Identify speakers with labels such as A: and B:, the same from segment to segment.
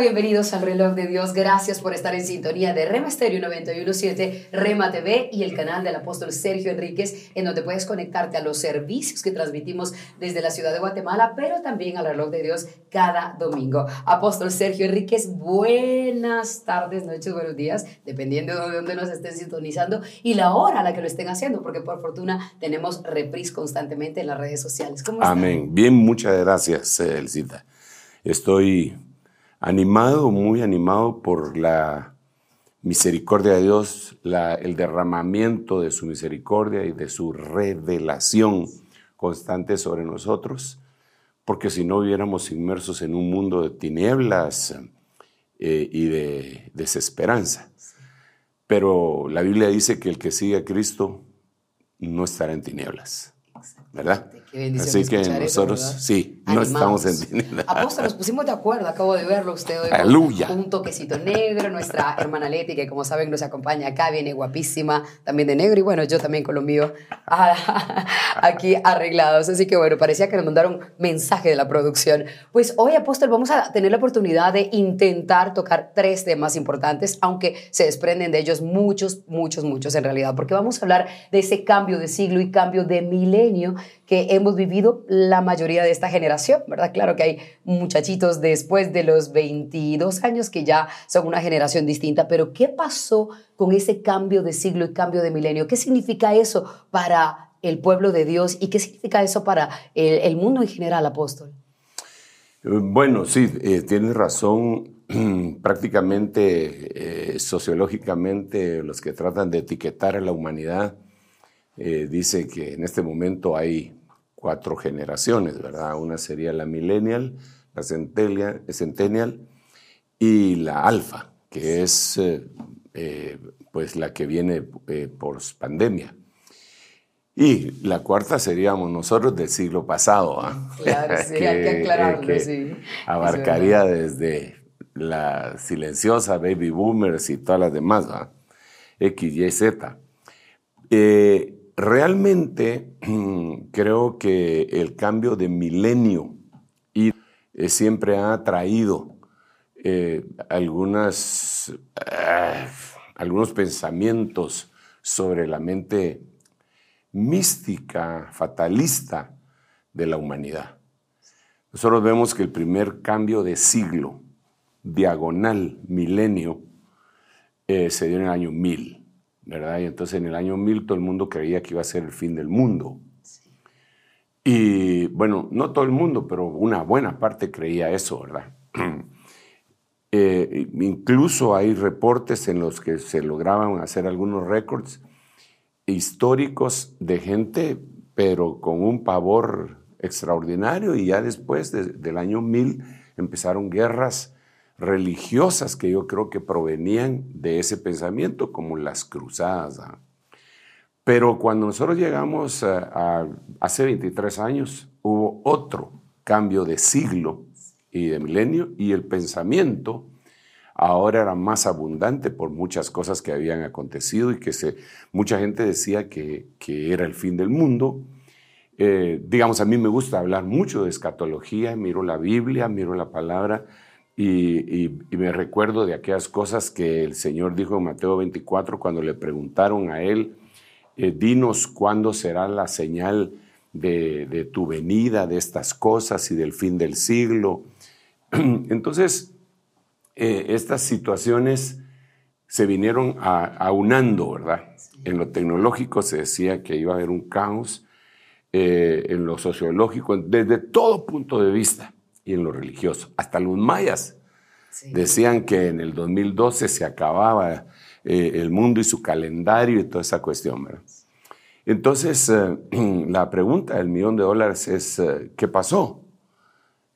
A: Bienvenidos al Reloj de Dios. Gracias por estar en sintonía de Rema Stereo 917, Rema TV y el canal del apóstol Sergio Enríquez, en donde puedes conectarte a los servicios que transmitimos desde la ciudad de Guatemala, pero también al Reloj de Dios cada domingo. Apóstol Sergio Enríquez, buenas tardes, noches, buenos días, dependiendo de dónde nos estén sintonizando y la hora a la que lo estén haciendo, porque por fortuna tenemos reprise constantemente en las redes sociales.
B: ¿Cómo Amén. Bien, muchas gracias, Elcita. Estoy animado, muy animado por la misericordia de Dios, el derramamiento de su misericordia y de su revelación constante sobre nosotros, porque si no viviéramos inmersos en un mundo de tinieblas eh, y de desesperanza. Pero la Biblia dice que el que sigue a Cristo no estará en tinieblas, ¿verdad? Así que nosotros, sí, no estamos entendiendo.
A: Apóstol, nos pusimos de acuerdo, acabo de verlo usted hoy.
B: Aleluya.
A: Un toquecito negro, nuestra hermana Leti, que como saben nos acompaña acá, viene guapísima, también de negro, y bueno, yo también con lo mío ah, aquí arreglados. Así que bueno, parecía que nos mandaron mensaje de la producción. Pues hoy, Apóstol, vamos a tener la oportunidad de intentar tocar tres temas importantes, aunque se desprenden de ellos muchos, muchos, muchos en realidad, porque vamos a hablar de ese cambio de siglo y cambio de milenio que hemos vivido la mayoría de esta generación, ¿verdad? Claro que hay muchachitos después de los 22 años que ya son una generación distinta, pero ¿qué pasó con ese cambio de siglo y cambio de milenio? ¿Qué significa eso para el pueblo de Dios y qué significa eso para el, mundo en general, apóstol?
B: Bueno, sí, eh, tienes razón. Prácticamente, eh, sociológicamente, los que tratan de etiquetar a la humanidad eh, dice que en este momento hay cuatro generaciones, ¿verdad? Una sería la millennial, la centennial y la alfa, que es eh, eh, pues la que viene por pandemia. Y la cuarta seríamos nosotros del siglo pasado, ¿ah?
A: Claro, sí, hay que aclararlo, sí.
B: Abarcaría desde la silenciosa baby boomers y todas las demás, ¿ah? X, Y, Z. Eh, realmente creo que el cambio de milenio y, eh, siempre ha traído eh, algunas, ah, algunos pensamientos sobre la mente mística, fatalista de la humanidad. Nosotros vemos que el primer cambio de siglo, diagonal, milenio, eh, se dio en el año 1000. ¿Verdad? Y entonces en el año 1000 todo el mundo creía que iba a ser el fin del mundo. Y bueno, no todo el mundo, pero una buena parte creía eso, ¿verdad? Eh, incluso hay reportes en los que se lograban hacer algunos récords históricos de gente, pero con un pavor extraordinario, y ya después del año 1000 empezaron guerras religiosas que yo creo que provenían de ese pensamiento, como las cruzadas. Pero cuando nosotros llegamos a, hace 23 años, hubo otro cambio de siglo y de milenio, y el pensamiento ahora era más abundante por muchas cosas que habían acontecido y que se, mucha gente decía que, que era el fin del mundo. Eh, digamos, a mí me gusta hablar mucho de escatología, miro la Biblia, miro la palabra, y, me recuerdo de aquellas cosas que el Señor dijo en Mateo 24 cuando le preguntaron a él, eh, dinos cuándo será la señal de, tu venida, de estas cosas y del fin del siglo. Entonces, eh, estas situaciones se vinieron aunando, ¿verdad? En lo tecnológico se decía que iba a haber un caos, eh, en lo sociológico, desde todo punto de vista y en lo religioso. Hasta los mayas decían que en el 2012 se acababa eh, el mundo y su calendario y toda esa cuestión. Entonces, eh, la pregunta del millón de dólares es, eh, ¿qué pasó?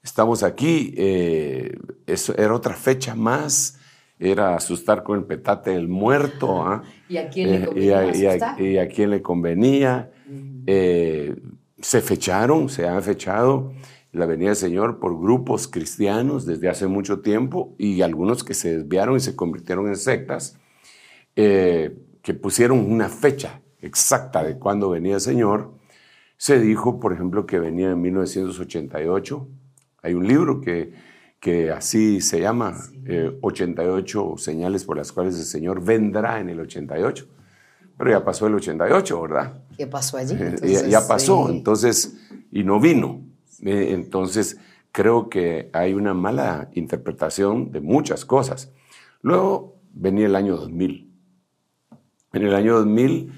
B: Estamos aquí, eso era otra fecha más era asustar con el petate del muerto.
A: ¿Y a quién le
B: Eh,
A: convenía
B: y a, y a- y a quién le convenía. Eh, se fecharon, se han fechado la venida del Señor por grupos cristianos desde hace mucho tiempo y algunos que se desviaron y se convirtieron en sectas, eh, que pusieron una fecha exacta de cuándo venía el Señor. Se dijo, por ejemplo, que venía en 1988. Hay un libro que, que así se llama, eh, 88 señales por las cuales el Señor vendrá en el 88. Pero ya pasó el 88, ¿verdad?
A: ¿Qué pasó allí?
B: Eh, ya, pasó,
A: sí.
B: entonces, y no vino. Eh, entonces, creo que hay una mala interpretación de muchas cosas. Luego venía el año 2000. En el año 2000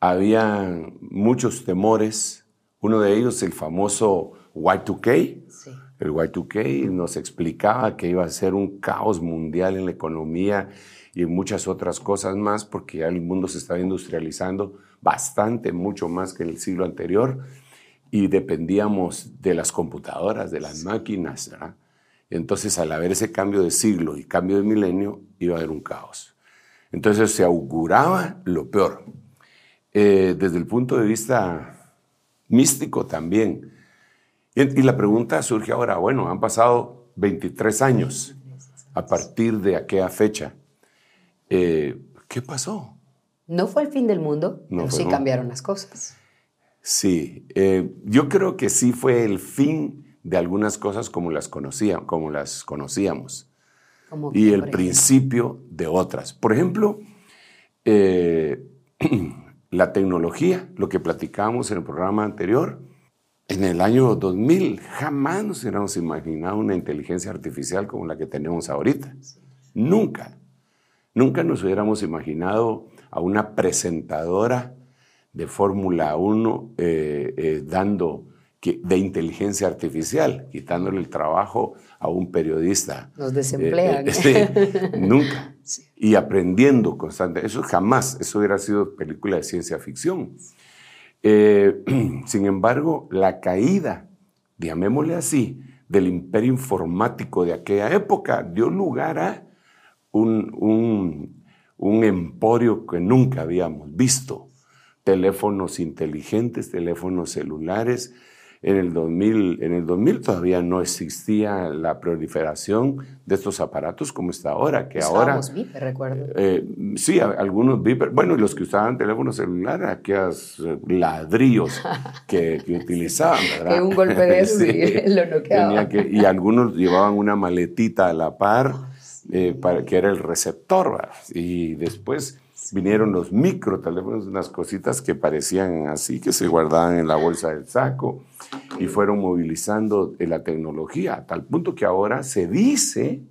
B: había muchos temores. Uno de ellos, el famoso Y2K.
A: Sí.
B: El Y2K nos explicaba que iba a ser un caos mundial en la economía y en muchas otras cosas más, porque ya el mundo se estaba industrializando bastante, mucho más que en el siglo anterior, y dependíamos de las computadoras, de las máquinas. ¿verdad? Entonces, al haber ese cambio de siglo y cambio de milenio, iba a haber un caos. Entonces, se auguraba lo peor. Eh, desde el punto de vista místico también. Y, y la pregunta surge ahora, bueno, han pasado 23 años a partir de aquella fecha. Eh, ¿Qué pasó?
A: No fue el fin del mundo,
B: No
A: pero sí
B: no.
A: cambiaron las cosas.
B: Sí, eh, yo creo que sí fue el fin de algunas cosas como las, conocía, como las conocíamos
A: Como
B: y el principio de otras. Por ejemplo, eh, la tecnología, lo que platicábamos en el programa anterior, en el año 2000 jamás nos hubiéramos imaginado una inteligencia artificial como la que tenemos ahorita. Nunca. Nunca nos hubiéramos imaginado a una presentadora de Fórmula 1 eh, eh, dando que- de inteligencia artificial, quitándole el trabajo a un periodista.
A: Desemplean.
B: Eh, eh, sí, nunca. Y aprendiendo constante. Eso jamás, eso hubiera sido película de ciencia ficción. Sin embargo, la caída, llamémosle así, del imperio informático de aquella época dio lugar a un, un- un emporio que nunca habíamos visto. Teléfonos inteligentes, teléfonos celulares. En el 2000, en el 2000 todavía no existía la proliferación de estos aparatos como está ahora, que ahora...
A: Viper, recuerdo.
B: Eh, sí, a- algunos Viper, bueno, y los que usaban teléfono celular, aquellos eh, ladrillos que, que utilizaban, ¿verdad?
A: Que un golpe de esos y lo noqueaba.
B: que- y algunos llevaban una maletita a la par, eh, para, que era el receptor, ¿verdad? Y después vinieron los microteléfonos, unas cositas que parecían así, que se guardaban en la bolsa del saco, y fueron movilizando la tecnología, a tal punto que ahora se dice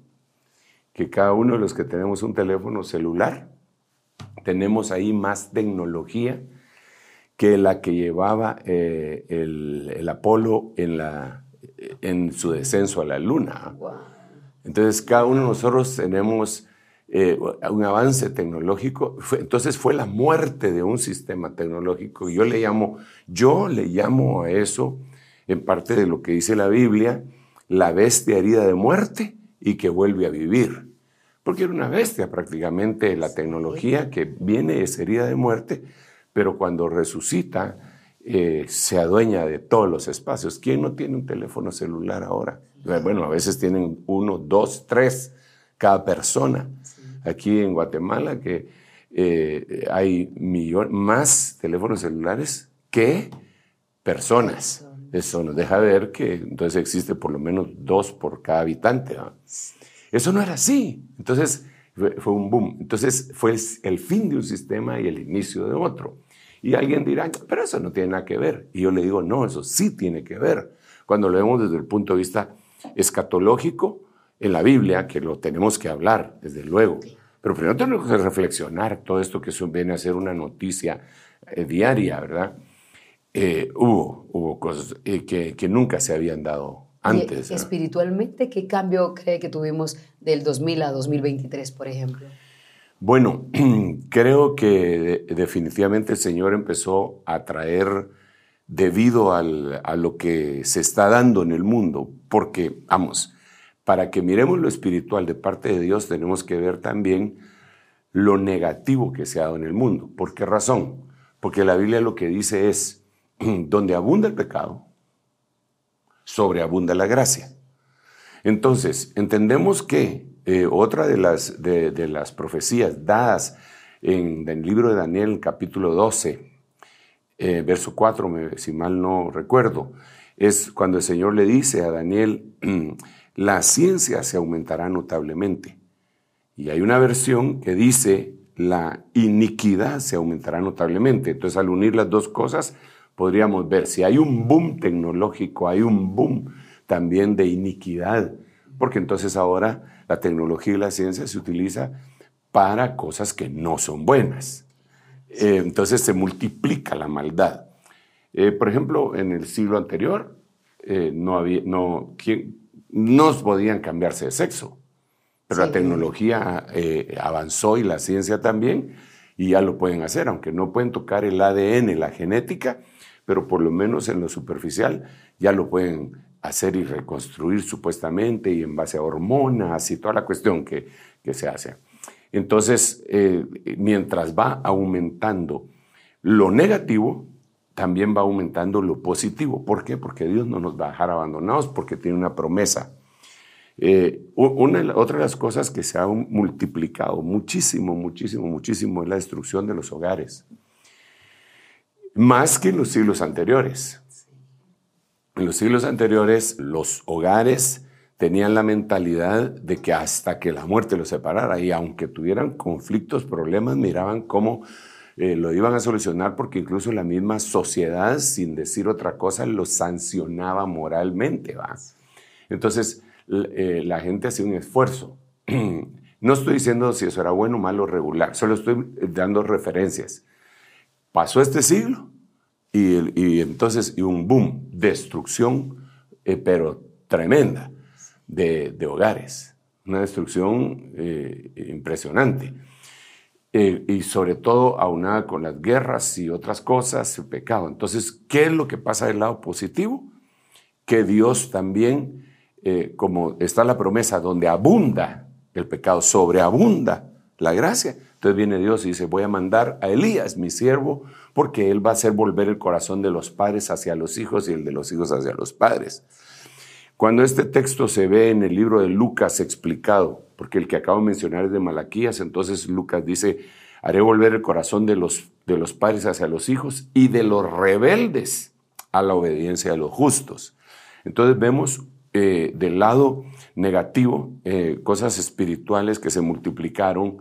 B: que cada uno de los que tenemos un teléfono celular, tenemos ahí más tecnología que la que llevaba eh, el, el Apolo en, la, en su descenso a la Luna. Entonces, cada uno de nosotros tenemos eh, un avance tecnológico. Fue- entonces, fue la muerte de un sistema tecnológico. Yo le llamo, yo le llamo a eso, en parte de lo que dice la Biblia, la bestia herida de muerte y que vuelve a vivir. Porque era una bestia prácticamente la tecnología que viene es herida de muerte, pero cuando resucita eh, se adueña de todos los espacios. ¿Quién no tiene un teléfono celular ahora? Bueno, a veces tienen uno, dos, tres cada persona. Aquí en Guatemala que eh, hay millón, más teléfonos celulares que personas. Eso nos deja ver que entonces existe por lo menos dos por cada habitante. ¿va? Eso no era así. Entonces fue, fue un boom. Entonces fue el, el fin de un sistema y el inicio de otro. Y alguien dirá, pero eso no tiene nada que ver. Y yo le digo, no, eso sí tiene que ver. Cuando lo vemos desde el punto de vista escatológico, en la Biblia, que lo tenemos que hablar, desde luego. Pero primero tenemos que reflexionar todo esto que viene a ser una noticia eh, diaria, ¿verdad? Eh, hubo, hubo cosas eh, que, que nunca se habían dado antes.
A: espiritualmente, ¿qué cambio cree que tuvimos del 2000 a 2023, por ejemplo?
B: Bueno, creo que de- definitivamente el Señor empezó a traer debido al- a lo que se está dando en el mundo, porque, vamos, para que miremos lo espiritual de parte de Dios, tenemos que ver también lo negativo que se ha dado en el mundo. ¿Por qué razón? Porque la Biblia lo que dice es, donde abunda el pecado, sobreabunda la gracia. Entonces, entendemos que eh, otra de las, de, las profecías dadas en, el libro de Daniel, capítulo 12, eh, verso 4, si mal no recuerdo, es cuando el Señor le dice a Daniel, la ciencia se aumentará notablemente. Y hay una versión que dice, la iniquidad se aumentará notablemente. Entonces, al unir las dos cosas, podríamos ver si hay un boom tecnológico, hay un boom también de iniquidad, porque entonces ahora la tecnología y la ciencia se utiliza para cosas que no son buenas. Eh, entonces se multiplica la maldad. Eh, por ejemplo, en el siglo anterior eh, no había, no, ¿quién, no podían cambiarse de sexo, pero la tecnología eh, avanzó y la ciencia también, y ya lo pueden hacer, aunque no pueden tocar el ADN, la genética, pero por lo menos en lo superficial ya lo pueden hacer y reconstruir supuestamente y en base a hormonas y toda la cuestión que, que se hace. Entonces, eh, mientras va aumentando lo negativo, también va aumentando lo positivo. ¿Por qué? Porque Dios no nos va a dejar abandonados, porque tiene una promesa. Eh, una, otra de las cosas que se ha multiplicado muchísimo, muchísimo, muchísimo es la destrucción de los hogares. Más que en los siglos anteriores. En los siglos anteriores los hogares tenían la mentalidad de que hasta que la muerte los separara y aunque tuvieran conflictos, problemas, miraban cómo eh, lo iban a solucionar porque incluso la misma sociedad, sin decir otra cosa, lo sancionaba moralmente. ¿va? Entonces, eh, la gente hacía un esfuerzo. No estoy diciendo si eso era bueno, malo, regular, solo estoy dando referencias. Pasó este siglo y, entonces y un boom, destrucción, eh, pero tremenda, de, hogares. Una destrucción impresionante. Eh, y sobre todo aunada con las guerras y otras cosas, el pecado. Entonces, ¿qué es lo que pasa del lado positivo? Que Dios también, eh, como está la promesa, donde abunda el pecado, sobreabunda la gracia. Entonces viene Dios y dice, voy a mandar a Elías, mi siervo, porque él va a hacer volver el corazón de los padres hacia los hijos y el de los hijos hacia los padres. Cuando este texto se ve en el libro de Lucas explicado, porque el que acabo de mencionar es de Malaquías, entonces Lucas dice, haré volver el corazón de los, de los padres hacia los hijos y de los rebeldes a la obediencia de los justos. Entonces vemos eh, del lado negativo eh, cosas espirituales que se multiplicaron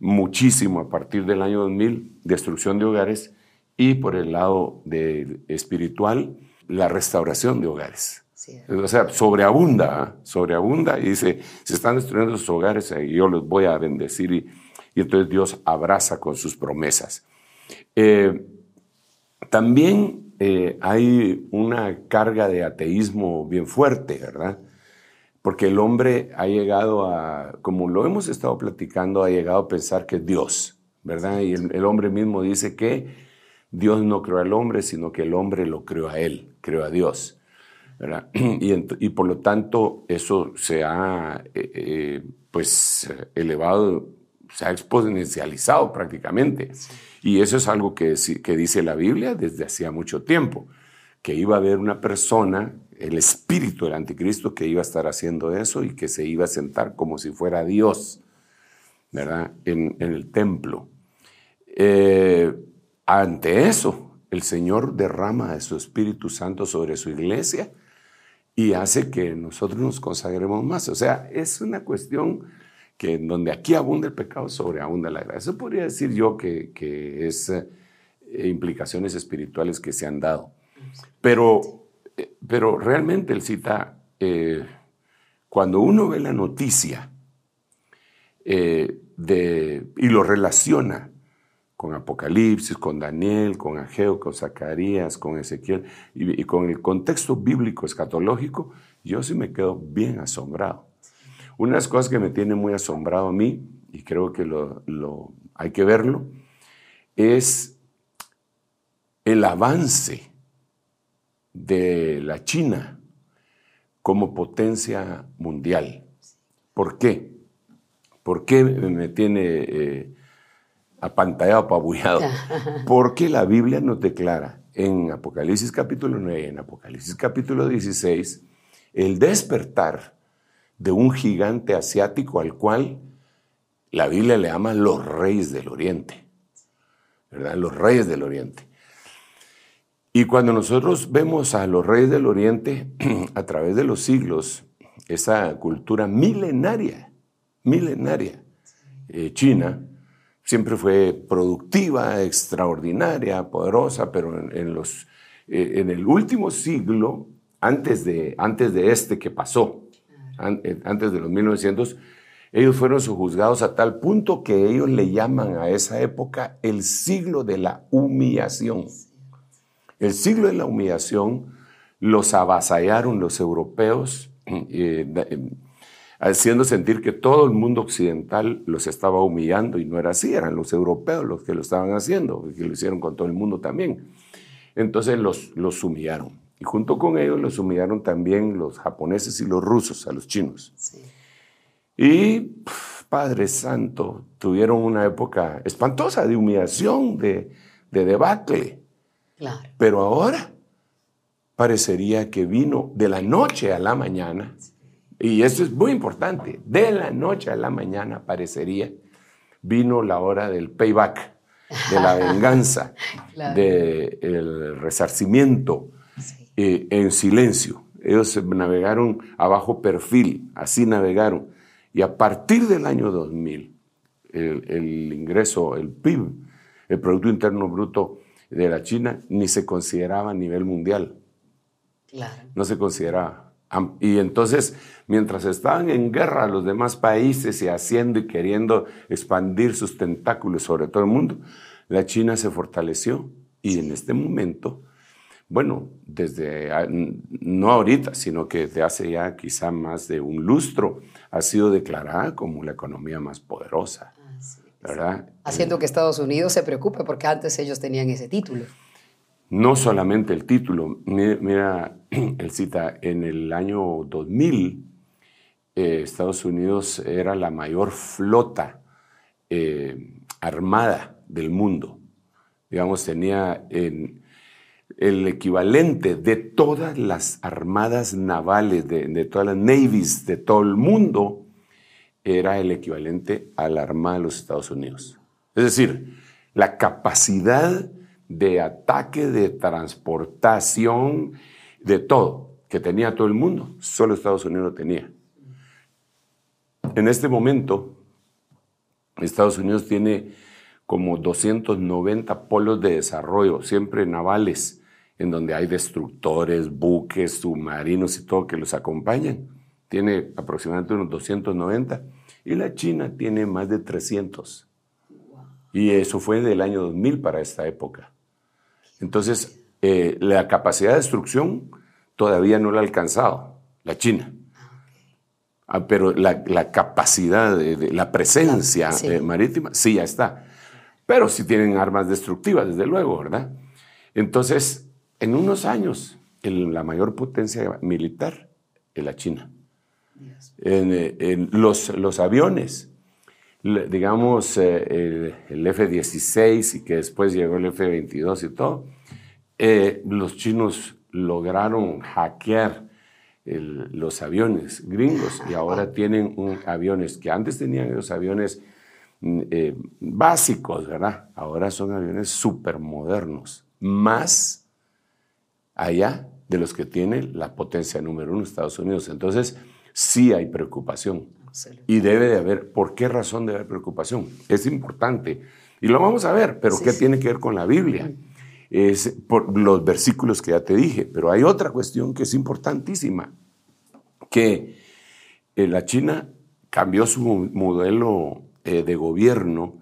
B: muchísimo a partir del año 2000, destrucción de hogares, y por el lado de, espiritual, la restauración de hogares. O sea, sobreabunda, ¿ah? sobreabunda y dice, se están destruyendo sus hogares y yo los voy a bendecir y, entonces Dios abraza con sus promesas. Eh, también eh, hay una carga de ateísmo bien fuerte, ¿verdad? Porque el hombre ha llegado a, como lo hemos estado platicando, ha llegado a pensar que es Dios, ¿verdad? Y el hombre mismo dice que Dios no creó al hombre, sino que el hombre lo creó a él, creó a Dios. Y, por lo tanto eso se ha eh, eh, pues elevado, se ha exponencializado prácticamente. Y eso es algo que, que dice la Biblia desde hacía mucho tiempo, que iba a haber una persona, el espíritu del anticristo, que iba a estar haciendo eso y que se iba a sentar como si fuera Dios, ¿verdad? En, el templo. Eh, ante eso, el Señor derrama de su Espíritu Santo sobre su iglesia y hace que nosotros nos consagremos más. O sea, es una cuestión que en donde aquí abunda el pecado, sobreabunda la gracia. Eso podría decir yo que, que es eh, implicaciones espirituales que se han dado. Pero, eh, pero realmente el cita, eh, cuando uno ve la noticia de, y lo relaciona con Apocalipsis, con Daniel, con Ageo, con Zacarías, con Ezequiel y, con el contexto bíblico escatológico, yo sí me quedo bien asombrado. Una de las cosas que me tiene muy asombrado a mí, y creo que lo, hay que verlo, es el avance de la China como potencia mundial. ¿Por qué? ¿Por qué me tiene eh, apantallado, apabullado? Porque la Biblia nos declara en Apocalipsis capítulo 9, en Apocalipsis capítulo 16, el despertar de un gigante asiático al cual la Biblia le llama los reyes del oriente, ¿verdad? Los reyes del oriente. Y cuando nosotros vemos a los reyes del oriente a través de los siglos, esa cultura milenaria, milenaria, eh, china, siempre fue productiva, extraordinaria, poderosa, pero en, los, eh, en el último siglo, antes de, antes de este que pasó, eh, antes de los 1900, ellos fueron sojuzgados a tal punto que ellos le llaman a esa época el siglo de la humillación. El siglo de la humillación los avasallaron los europeos, eh, haciendo sentir que todo el mundo occidental los estaba humillando y no era así, eran los europeos los que lo estaban haciendo, que lo hicieron con todo el mundo también. Entonces los, los humillaron. Y junto con ellos los humillaron también los japoneses y los rusos, a los chinos. Y, Padre Santo, tuvieron una época espantosa de humillación, de, de debacle. Claro. Pero ahora parecería que vino de la noche a la mañana, y eso es muy importante, de la noche a la mañana parecería, vino la hora del payback, de la venganza, del resarcimiento, eh, en silencio. Ellos navegaron a bajo perfil, así navegaron. Y a partir del año 2000, el, ingreso, el PIB, el Producto Interno Bruto de la China, ni se consideraba a nivel mundial. No se consideraba. Y entonces, mientras estaban en guerra los demás países y haciendo y queriendo expandir sus tentáculos sobre todo el mundo, la China se fortaleció y en este momento bueno, desde, no ahorita, sino que desde hace ya quizá más de un lustro, ha sido declarada como la economía más poderosa. ¿verdad?
A: Haciendo que Estados Unidos se preocupe porque antes ellos tenían ese título.
B: No solamente el título, mira, el cita, en el año 2000 eh, Estados Unidos era la mayor flota eh, armada del mundo. Digamos, tenía en, el equivalente de todas las armadas navales, de, todas las navies de todo el mundo, era el equivalente a la Armada de los Estados Unidos. Es decir, la capacidad de ataque, de transportación, de todo que tenía todo el mundo, solo Estados Unidos lo tenía. En este momento, Estados Unidos tiene como 290 polos de desarrollo, siempre navales, en donde hay destructores, buques, submarinos y todo que los acompañan. Tiene aproximadamente unos 290 y la China tiene más de 300. Y eso fue del año 2000 para esta época. Entonces, eh, la capacidad de destrucción todavía no la ha alcanzado, la China. Ah, pero la, capacidad, de, la presencia eh, marítima, sí, ya está. Pero sí tienen armas destructivas, desde luego, ¿verdad? Entonces, en unos años, la mayor potencia militar es la China. En, en los, los, aviones, digamos eh, el, F-16 y que después llegó el F-22 y todo, eh, los chinos lograron hackear los aviones gringos y ahora tienen un, aviones que antes tenían los aviones mm, eh, básicos, ¿verdad? Ahora son aviones súper modernos, más allá de los que tiene la potencia número uno, Estados Unidos. Entonces, sí hay preocupación. Y debe de haber, ¿por qué razón debe haber preocupación? Es importante. Y lo vamos a ver, pero ¿qué tiene que ver con la Biblia? Es por los versículos que ya te dije, pero hay otra cuestión que es importantísima, que eh, la China cambió su modelo eh, de gobierno,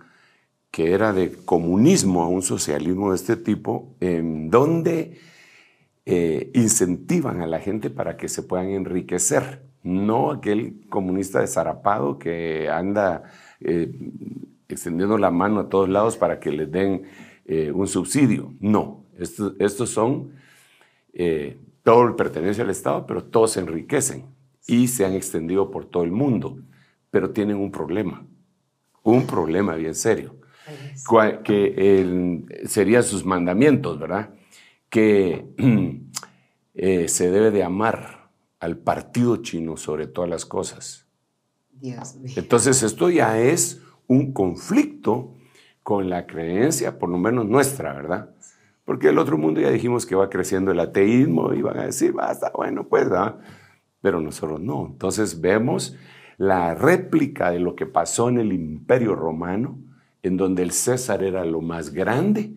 B: que era de comunismo a un socialismo de este tipo, en donde eh, incentivan a la gente para que se puedan enriquecer, no aquel comunista desarapado que anda extendiendo la mano a todos lados para que les den eh, un subsidio. No, estos, estos son todo pertenece al Estado, pero todos se enriquecen y se han extendido por todo el mundo, pero tienen un problema, un problema bien serio, que serían sus mandamientos, ¿verdad? Que eh, se debe de amar al partido chino sobre todas las cosas.
A: Dios mío.
B: Entonces esto ya es un conflicto con la creencia, por lo menos nuestra, ¿verdad? Porque el otro mundo ya dijimos que va creciendo el ateísmo y van a decir, basta, bueno, pues, ¿verdad? Pero nosotros no. Entonces vemos la réplica de lo que pasó en el imperio romano, en donde el César era lo más grande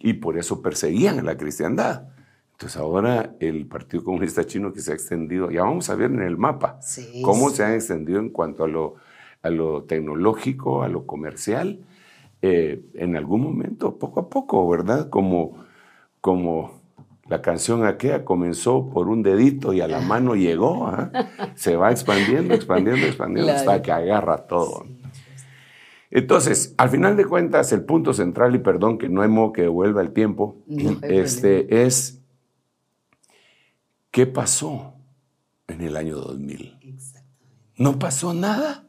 B: y por eso perseguían a la cristiandad. Entonces ahora el Partido Comunista Chino que se ha extendido, ya vamos a ver en el mapa cómo se ha extendido en cuanto a lo, a lo tecnológico, a lo comercial, eh, en algún momento, poco a poco, ¿verdad? Como, como la canción aquella comenzó por un dedito y a la mano llegó, ¿ah? se va expandiendo, expandiendo, expandiendo hasta que agarra todo. Entonces, al final de cuentas, el punto central, y perdón que no hay modo que devuelva el tiempo, este, es ¿Qué pasó en el año 2000? ¿No pasó nada?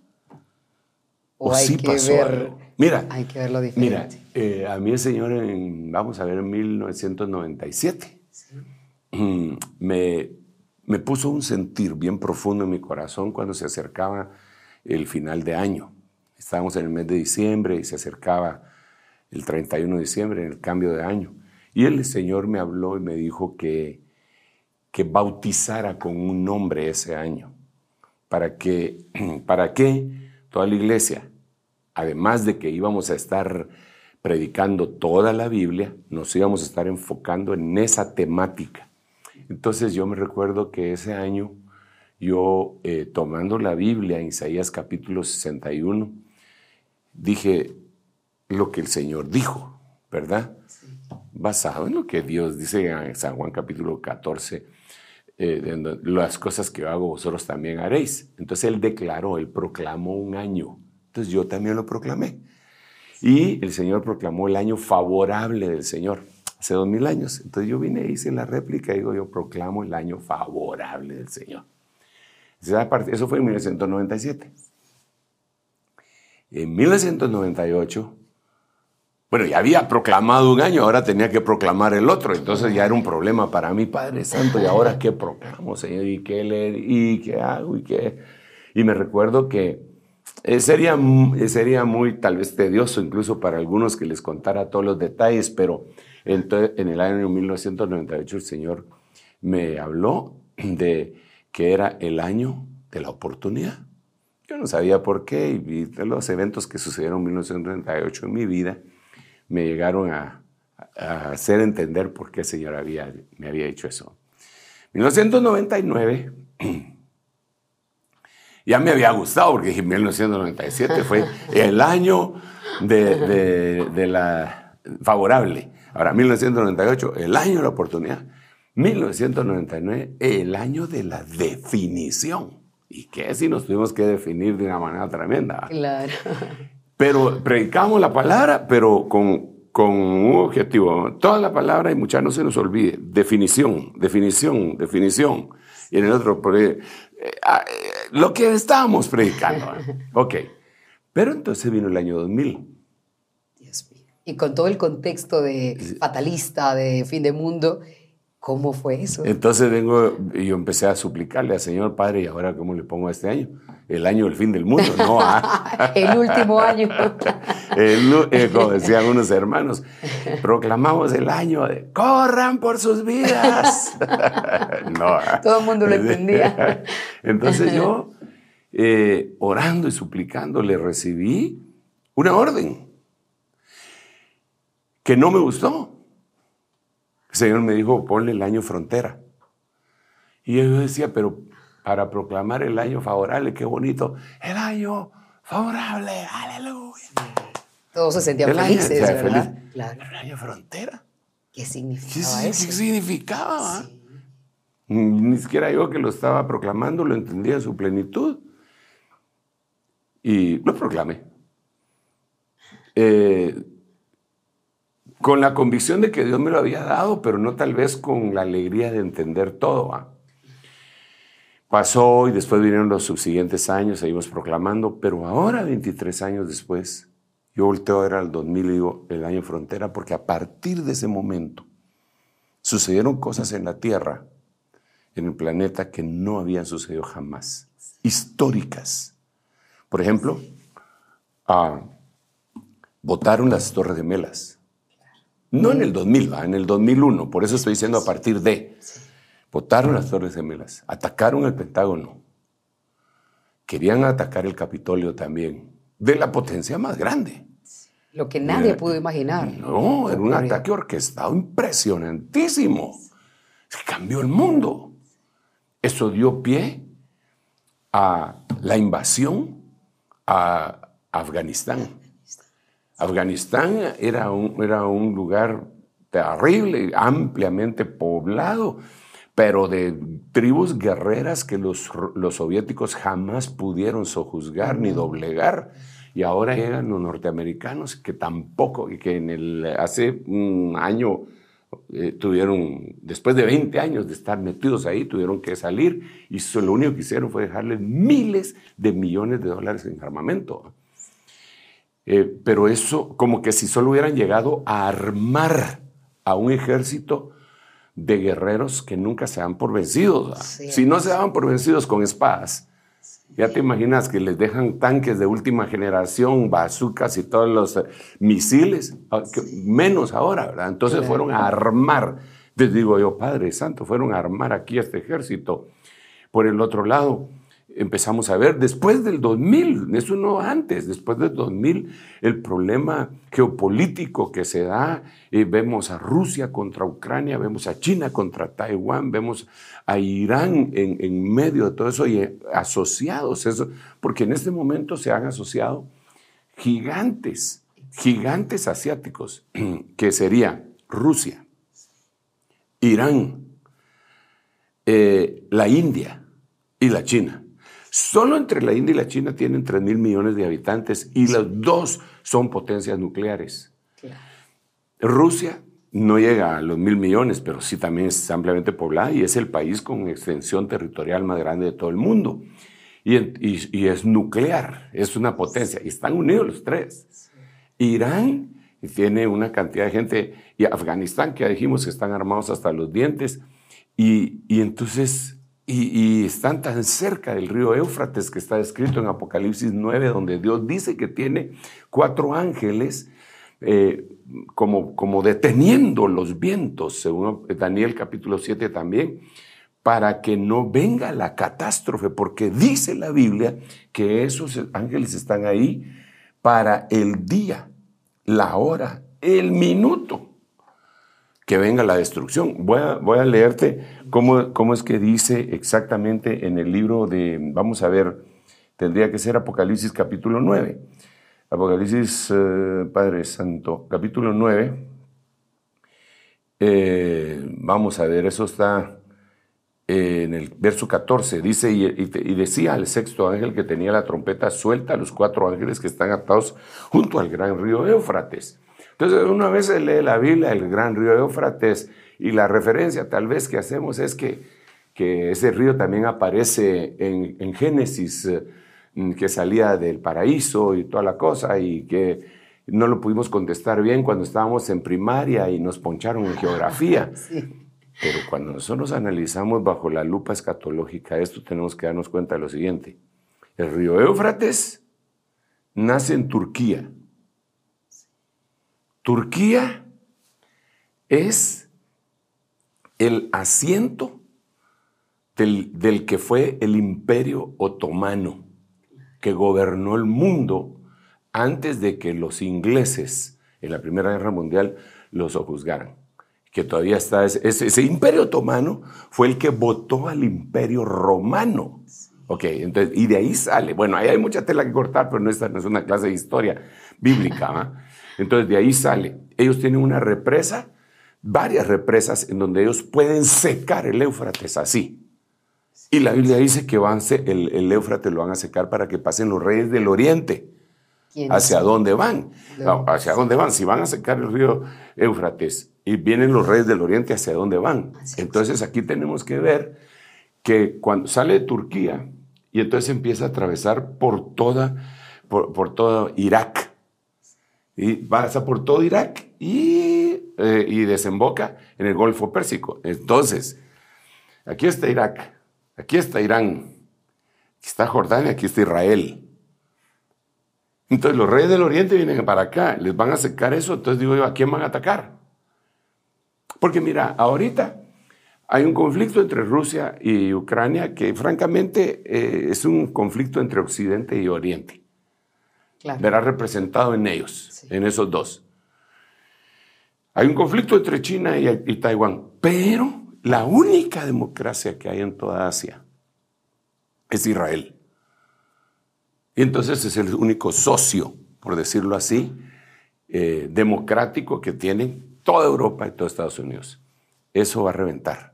A: ¿O, sí pasó algo?
B: Mira,
A: hay que verlo diferente.
B: Mira, eh, a mí el señor, en, vamos a ver, en 1997, me, me puso un sentir bien profundo en mi corazón cuando se acercaba el final de año. Estábamos en el mes de diciembre y se acercaba el 31 de diciembre, en el cambio de año. Y el Señor me habló y me dijo que que bautizara con un nombre ese año, para que, para que toda la iglesia, además de que íbamos a estar predicando toda la Biblia, nos íbamos a estar enfocando en esa temática. Entonces yo me recuerdo que ese año yo, eh, tomando la Biblia, Isaías capítulo 61, dije lo que el Señor dijo, ¿verdad? Basado en lo que Dios dice en San Juan capítulo 14, eh, las cosas que yo hago vosotros también haréis. Entonces él declaró, él proclamó un año. Entonces yo también lo proclamé. Y el Señor proclamó el año favorable del Señor, hace dos mil años. Entonces yo vine y hice la réplica y digo, yo proclamo el año favorable del Señor. Eso fue en 1997. En 1998 bueno, ya había proclamado un año, ahora tenía que proclamar el otro, entonces ya era un problema para mí, Padre Santo, y ahora qué proclamo, Señor, y qué leer, y qué hago, y qué... Y me recuerdo que eh, sería, eh, sería muy tal vez tedioso incluso para algunos que les contara todos los detalles, pero en, el año 1998 el Señor me habló de que era el año de la oportunidad. Yo no sabía por qué y los eventos que sucedieron en 1998 en mi vida me llegaron a, hacer entender por qué el Señor había, me había hecho eso. 1999 ya me había gustado porque 1997 fue el año de, de, la favorable. Ahora, 1998, el año de la oportunidad. 1999, el año de la definición. ¿Y qué si nos tuvimos que definir de una manera tremenda?
A: Claro.
B: Pero predicamos la palabra, pero con, con un objetivo. Toda la palabra, y muchas no se nos olvide, definición, definición, definición. Y en el otro, eh, ah, eh, lo que estábamos predicando. ok. Pero entonces vino el año 2000.
A: Dios mío. Y con todo el contexto de fatalista, de fin de mundo, ¿cómo fue eso?
B: Entonces vengo, y yo empecé a suplicarle al Señor Padre, ¿y ahora cómo le pongo este año? el año del fin del mundo, no
A: el último año.
B: Eh, como decían unos hermanos, proclamamos el año de corran por sus vidas.
A: no. Todo el mundo lo entendía.
B: Entonces yo, eh, orando y suplicando, le recibí una orden que no me gustó. El Señor me dijo, ponle el año frontera. Y yo decía, pero para proclamar el año favorable. Qué bonito. El año favorable. Aleluya.
A: Todos se sentían felices, ¿verdad?
B: Claro. El año frontera.
A: ¿Qué significaba eso?
B: ¿Qué significaba? Ni siquiera yo que lo estaba proclamando lo entendía en su plenitud. Y lo proclamé. Eh, con la convicción de que Dios me lo había dado, pero no tal vez con la alegría de entender todo. Pasó y después vinieron los subsiguientes años, seguimos proclamando, pero ahora, 23 años después, yo volteo a ver al 2000 y digo, el año frontera, porque a partir de ese momento sucedieron cosas en la Tierra, en el planeta, que no habían sucedido jamás, históricas. Por ejemplo, ah, votaron las Torres Gemelas. No en el 2000, en el 2001, por eso estoy diciendo a partir de. Votaron las Torres Gemelas, atacaron el Pentágono, querían atacar el Capitolio también, de la potencia más grande.
A: Lo que nadie pudo imaginar.
B: No, era un ataque orquestado impresionantísimo. Cambió el mundo. Eso dio pie a la invasión a Afganistán. Afganistán era un, era un lugar terrible, ampliamente poblado, pero de tribus guerreras que los, los soviéticos jamás pudieron sojuzgar ni doblegar. Y ahora llegan los norteamericanos que tampoco, que en el, hace un año eh, tuvieron, después de 20 años de estar metidos ahí, tuvieron que salir y lo único que hicieron fue dejarles miles de millones de dólares en armamento. Eh, pero eso, como que si solo hubieran llegado a armar a un ejército de guerreros que nunca se dan por vencidos. Si no se daban por vencidos con espadas, ya te imaginas que les dejan tanques de última generación, bazucas y todos los eh, misiles, ah, menos ahora, ¿verdad? Entonces fueron a armar, les digo yo, Padre Santo, fueron a armar aquí este ejército. Por el otro lado, empezamos a ver después del 2000, eso no antes, después del 2000, el problema geopolítico que se da, eh, vemos a Rusia contra Ucrania, vemos a China contra Taiwán, vemos a Irán en, medio de todo eso y eh, asociados, eso, porque en este momento se han asociado gigantes, gigantes asiáticos, que sería Rusia, Irán, eh, la India y la China. Solo entre la India y la China tienen 3 mil millones de habitantes y los dos son potencias nucleares. Rusia no llega a los mil millones, pero sí también es ampliamente poblada y es el país con extensión territorial más grande de todo el mundo. Y, es nuclear, es una potencia. Y están unidos los tres. Irán tiene una cantidad de gente, y Afganistán, que ya dijimos que están armados hasta los dientes. Y, y entonces y, están tan cerca del río Éufrates que está descrito en Apocalipsis 9, donde Dios dice que tiene cuatro ángeles eh, como, como deteniendo los vientos, según Daniel capítulo 7 también, para que no venga la catástrofe, porque dice la Biblia que esos ángeles están ahí para el día, la hora, el minuto que venga la destrucción. Voy a leerte cómo, cómo es que dice exactamente en el libro de, vamos a ver, tendría que ser Apocalipsis capítulo 9. Apocalipsis, eh, Padre Santo, capítulo 9. Eh, vamos a ver, eso está en el verso 14. Dice, y, y, decía al sexto ángel que tenía la trompeta suelta a los cuatro ángeles que están atados junto al gran río Éufrates entonces, una vez se lee la Biblia, el gran río Éufrates, y la referencia tal vez que hacemos es que, que ese río también aparece en, en Génesis, eh, que salía del paraíso y toda la cosa, y que no lo pudimos contestar bien cuando estábamos en primaria y nos poncharon en geografía. Pero cuando nosotros analizamos bajo la lupa escatológica esto, tenemos que darnos cuenta de lo siguiente. El río Éufrates nace en Turquía Turquía es el asiento del, que fue el imperio otomano, que gobernó el mundo antes de que los ingleses en la Primera Guerra Mundial los juzgaran. Que todavía está ese, imperio otomano fue el que votó al imperio romano. Ok, entonces, y de ahí sale. Bueno, ahí hay mucha tela que cortar, pero no, esta no es una clase de historia bíblica. Entonces de ahí sale. Ellos tienen una represa, varias represas en donde ellos pueden secar el Éufrates así. Y la Biblia dice que van, el, el Éufrates lo van a secar para que pasen los reyes del oriente.
A: ¿Quiénes
B: ¿Hacia dónde van? No, ¿Hacia dónde van? Si van a secar el río Éufrates y vienen los reyes del oriente, ¿hacia dónde van? Entonces aquí tenemos que ver que cuando sale de Turquía y entonces empieza a atravesar por toda, por, por todo Irak. Y pasa por todo Irak y, eh, y desemboca en el Golfo Pérsico. Entonces, aquí está Irak, aquí está Irán, aquí está Jordania, aquí está Israel. Entonces los reyes del oriente vienen para acá, les van a secar eso, entonces digo yo, ¿a quién van a atacar? Porque mira, ahorita hay un conflicto entre Rusia y Ucrania que francamente eh, es un conflicto entre Occidente y Oriente.
A: Claro.
B: Verá representado en ellos,
A: Sí.
B: en esos dos. Hay un conflicto entre China y, y Taiwán, pero la única democracia que hay en toda Asia es Israel. Y entonces es el único socio, por decirlo así, eh, democrático que tiene toda Europa y todo Estados Unidos. Eso va a reventar.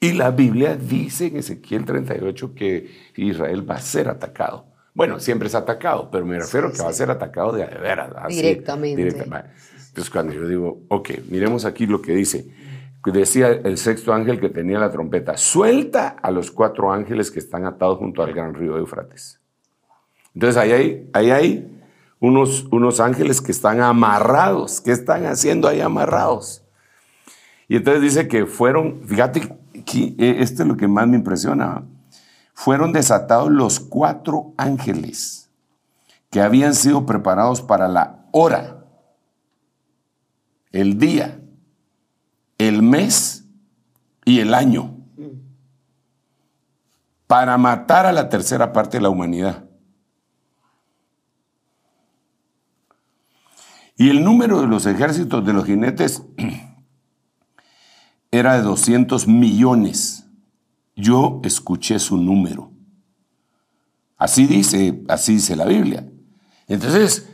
B: Y la Biblia dice en Ezequiel 38 que Israel va a ser atacado. Bueno, siempre es atacado, pero me refiero que va a ser atacado de, de veras. así,
A: Directamente.
B: Entonces cuando yo digo, ok, miremos aquí lo que dice. Decía el sexto ángel que tenía la trompeta, suelta a los cuatro ángeles que están atados junto al gran río Éufrates. Entonces ahí hay, ahí hay unos, unos ángeles que están amarrados. ¿Qué están haciendo ahí amarrados? Y entonces dice que fueron, fíjate, que eh, esto es lo que más me impresiona, fueron desatados los cuatro ángeles que habían sido preparados para la hora, el día, el mes y el año, para matar a la tercera parte de la humanidad. Y el número de los ejércitos de los jinetes era de 200 millones. Yo escuché su número. Así dice, así dice la Biblia. Entonces,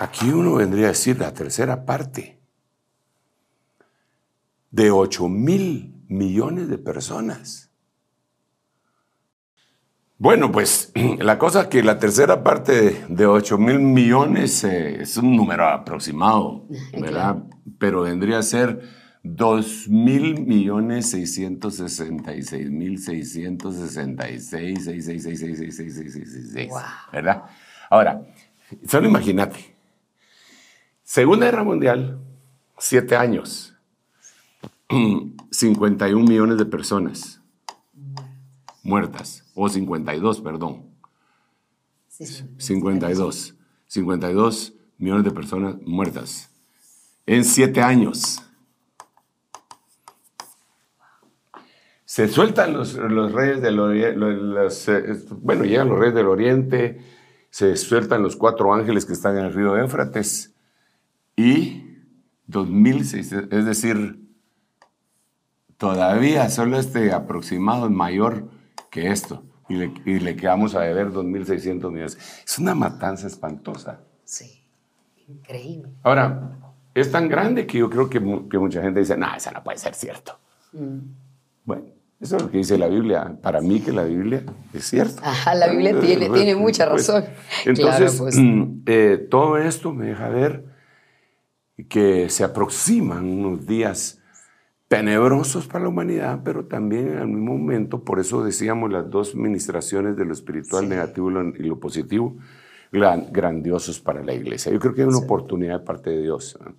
B: aquí uno vendría a decir la tercera parte de 8 mil millones de personas. Bueno, pues la cosa es que la tercera parte de, de 8 mil millones eh, es un número aproximado, ¿verdad? Pero vendría a ser 2 mil millones 666 mil 666 666
A: Wow.
B: ¿verdad? Ahora, solo imagínate. Segunda Guerra Mundial, siete años, 51 millones de personas muertas, o 52, perdón.
A: Sí, sí.
B: 52. 52 millones de personas muertas. En siete años. Se sueltan los, los reyes del oriente, bueno, llegan los reyes del oriente, se sueltan los cuatro ángeles que están en el río Éufrates y 2006, es decir, todavía solo este aproximado es mayor que esto y le, y le quedamos a deber 2.600 millones. Es una matanza espantosa.
A: Sí. Increíble.
B: Ahora, es tan grande que yo creo que, que mucha gente dice, no, eso no puede ser cierto. Bueno, eso es lo que dice la Biblia. Para mí que la Biblia es cierta.
A: Ajá, la Biblia tiene- tiene mucha razón.
B: Entonces,
A: Claro, pues.
B: mm, eh, todo esto me deja ver que se aproximan unos días tenebrosos para la humanidad, pero también al mismo momento, por eso decíamos las dos ministraciones de lo espiritual negativo y lo, positivo, gran- grandiosos para la iglesia. Yo creo que hay una oportunidad de parte de Dios. ¿no?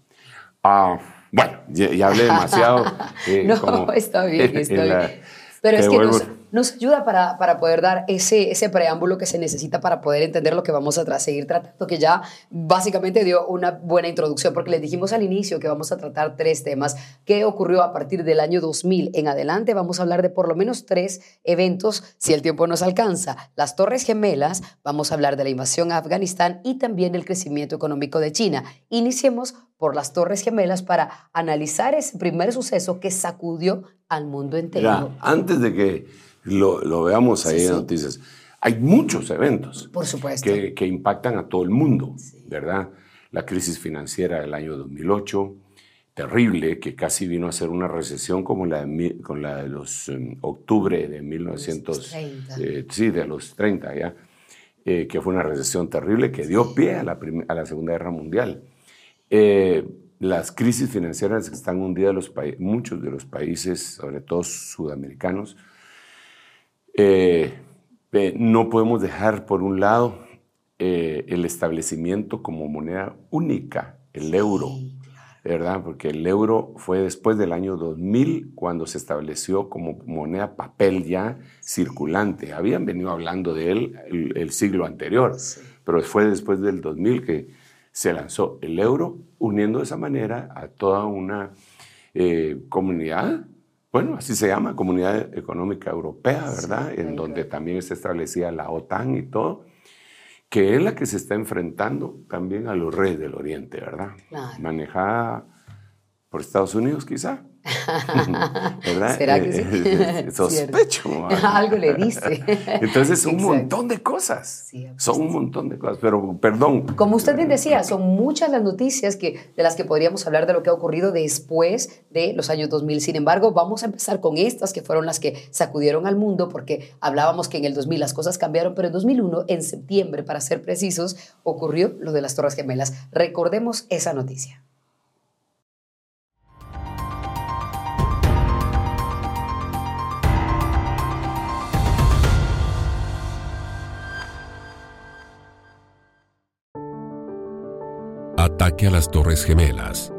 B: Ah, bueno, ya, ya hablé demasiado. eh,
A: no,
B: como
A: está bien,
B: en
A: está bien. Pero es que nos, nos ayuda para, para poder dar ese, ese preámbulo que se necesita para poder entender lo que vamos a tra- seguir tratando, que ya básicamente dio una buena introducción, porque les dijimos al inicio que vamos a tratar tres temas. ¿Qué ocurrió a partir del año 2000 en adelante? Vamos a hablar de por lo menos tres eventos, si el tiempo nos alcanza. Las Torres Gemelas, vamos a hablar de la invasión a Afganistán y también el crecimiento económico de China. Iniciemos por las Torres Gemelas para analizar ese primer suceso que sacudió al mundo entero.
B: Mira, antes de que lo, lo veamos ahí
A: Sí,
B: en
A: sí.
B: noticias, hay muchos eventos
A: Por supuesto.
B: que, que impactan a todo el mundo, ¿verdad? La crisis financiera del año 2008, terrible, que casi vino a ser una recesión como la de, con la de los em, octubre de 1930.
A: 30.
B: eh, sí, de los 30 ya. eh, que fue una recesión terrible que dio pie a la, a la Segunda Guerra Mundial. Eh, las crisis financieras que están hundidas los muchos de los países, sobre todo sudamericanos, eh, no podemos dejar por un lado el establecimiento como moneda única, el euro. ¿verdad? Porque el euro fue después del año 2000 cuando se estableció como moneda papel ya circulante. Habían venido hablando de él el, siglo anterior, pero fue después del 2000 que se lanzó el euro, uniendo de esa manera a toda una eh, comunidad, bueno, así se llama, Comunidad Económica Europea, ¿verdad? en donde también se establecía la OTAN y todo que es la que se está enfrentando también a los reyes del Oriente, ¿verdad? Manejada por Estados Unidos, quizá.
A: ¿Verdad? ¿Será que sí?
B: Eh, eh, sospecho.
A: Algo le dice.
B: Entonces, un montón de cosas. son un montón de cosas, pero perdón.
A: Como usted bien decía, son muchas las noticias que, de las que podríamos hablar de lo que ha ocurrido después de los años 2000. Sin embargo, vamos a empezar con estas que fueron las que sacudieron al mundo, porque hablábamos que en el 2000 las cosas cambiaron, pero en 2001, en septiembre, para ser precisos, ocurrió lo de las Torres Gemelas. Recordemos esa noticia.
C: Ataque a las Torres Gemelas.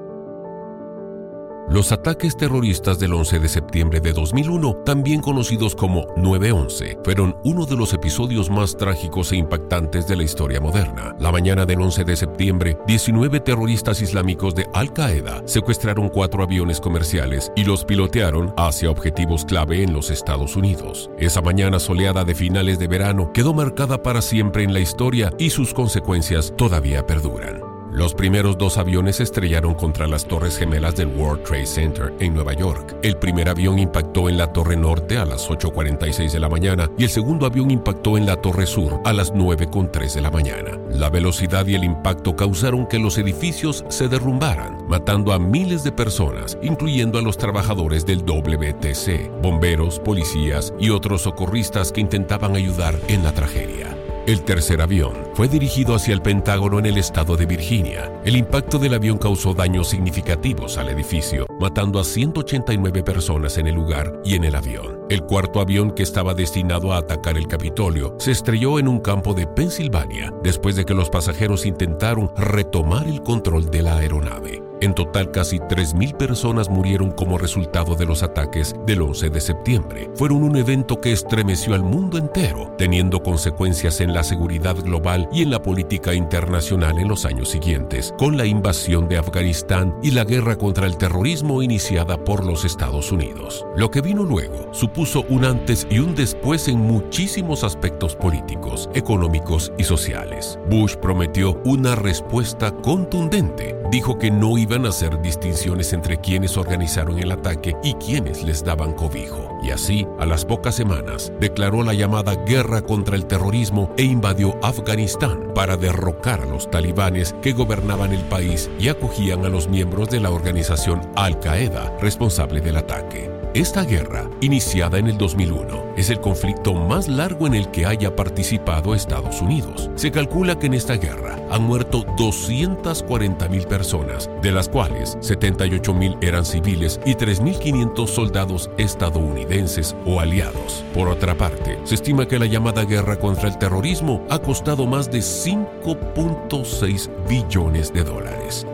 C: Los ataques terroristas del 11 de septiembre de 2001, también conocidos como 9-11, fueron uno de los episodios más trágicos e impactantes de la historia moderna. La mañana del 11 de septiembre, 19 terroristas islámicos de Al-Qaeda secuestraron cuatro aviones comerciales y los pilotearon hacia objetivos clave en los Estados Unidos. Esa mañana soleada de finales de verano quedó marcada para siempre en la historia y sus consecuencias todavía perduran. Los primeros dos aviones estrellaron contra las torres gemelas del World Trade Center en Nueva York. El primer avión impactó en la torre norte a las 8.46 de la mañana y el segundo avión impactó en la torre sur a las 9.3 de la mañana. La velocidad y el impacto causaron que los edificios se derrumbaran, matando a miles de personas, incluyendo a los trabajadores del WTC, bomberos, policías y otros socorristas que intentaban ayudar en la tragedia. El tercer avión fue dirigido hacia el Pentágono en el estado de Virginia. El impacto del avión causó daños significativos al edificio, matando a 189 personas en el lugar y en el avión. El cuarto avión que estaba destinado a atacar el Capitolio se estrelló en un campo de Pensilvania después de que los pasajeros intentaron retomar el control de la aeronave. En total, casi 3.000 personas murieron como resultado de los ataques del 11 de septiembre. Fueron un evento que estremeció al mundo entero, teniendo consecuencias en la seguridad global y en la política internacional en los años siguientes, con la invasión de Afganistán y la guerra contra el terrorismo iniciada por los Estados Unidos. Lo que vino luego supuso un antes y un después en muchísimos aspectos políticos, económicos y sociales. Bush prometió una respuesta contundente. Dijo que no iba a hacer distinciones entre quienes organizaron el ataque y quienes les daban cobijo. Y así, a las pocas semanas, declaró la llamada guerra contra el terrorismo e invadió Afganistán para derrocar a los talibanes que gobernaban el país y acogían a los miembros de la organización Al-Qaeda responsable del ataque. Esta guerra, iniciada en el 2001, es el conflicto más largo en el que haya participado Estados Unidos. Se calcula que en esta guerra han muerto 240.000 personas, de las cuales 78.000 eran civiles y 3.500 soldados estadounidenses o aliados. Por otra parte, se estima que la llamada guerra contra el terrorismo ha costado más de 5.6 billones de dólares.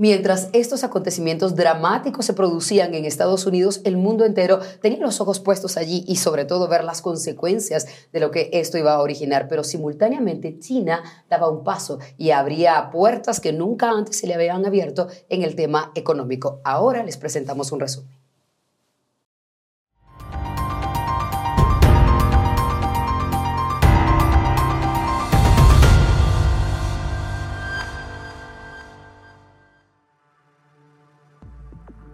A: Mientras estos acontecimientos dramáticos se producían en Estados Unidos, el mundo entero tenía los ojos puestos allí y sobre todo ver las consecuencias de lo que esto iba a originar. Pero simultáneamente China daba un paso y abría puertas que nunca antes se le habían abierto en el tema económico. Ahora les presentamos un resumen.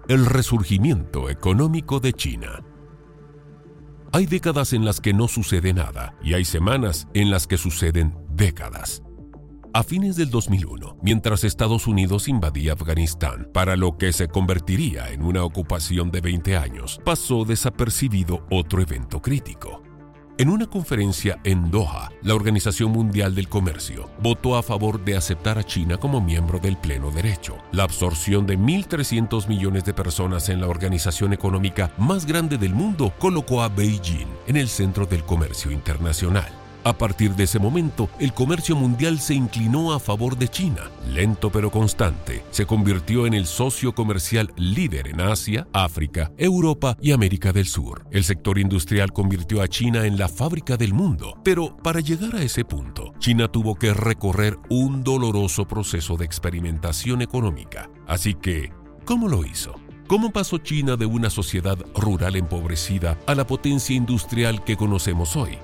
C: El resurgimiento económico de China. Hay décadas en las que no sucede nada y hay semanas en las que suceden décadas. A fines del 2001, mientras Estados Unidos invadía Afganistán, para lo que se convertiría en una ocupación de 20 años, pasó desapercibido otro evento crítico. En una conferencia en Doha, la Organización Mundial del Comercio votó a favor de aceptar a China como miembro del pleno derecho. La absorción de 1.300 millones de personas en la organización económica más grande del mundo colocó a Beijing en el centro del comercio internacional. A partir de ese momento, el comercio mundial se inclinó a favor de China. Lento pero constante, se convirtió en el socio comercial líder en Asia, África, Europa y América del Sur. El sector industrial convirtió a China en la fábrica del mundo, pero para llegar a ese punto, China tuvo que recorrer un doloroso proceso de experimentación económica. Así que, ¿cómo lo hizo? ¿Cómo pasó China de una sociedad rural empobrecida a la potencia industrial que conocemos hoy?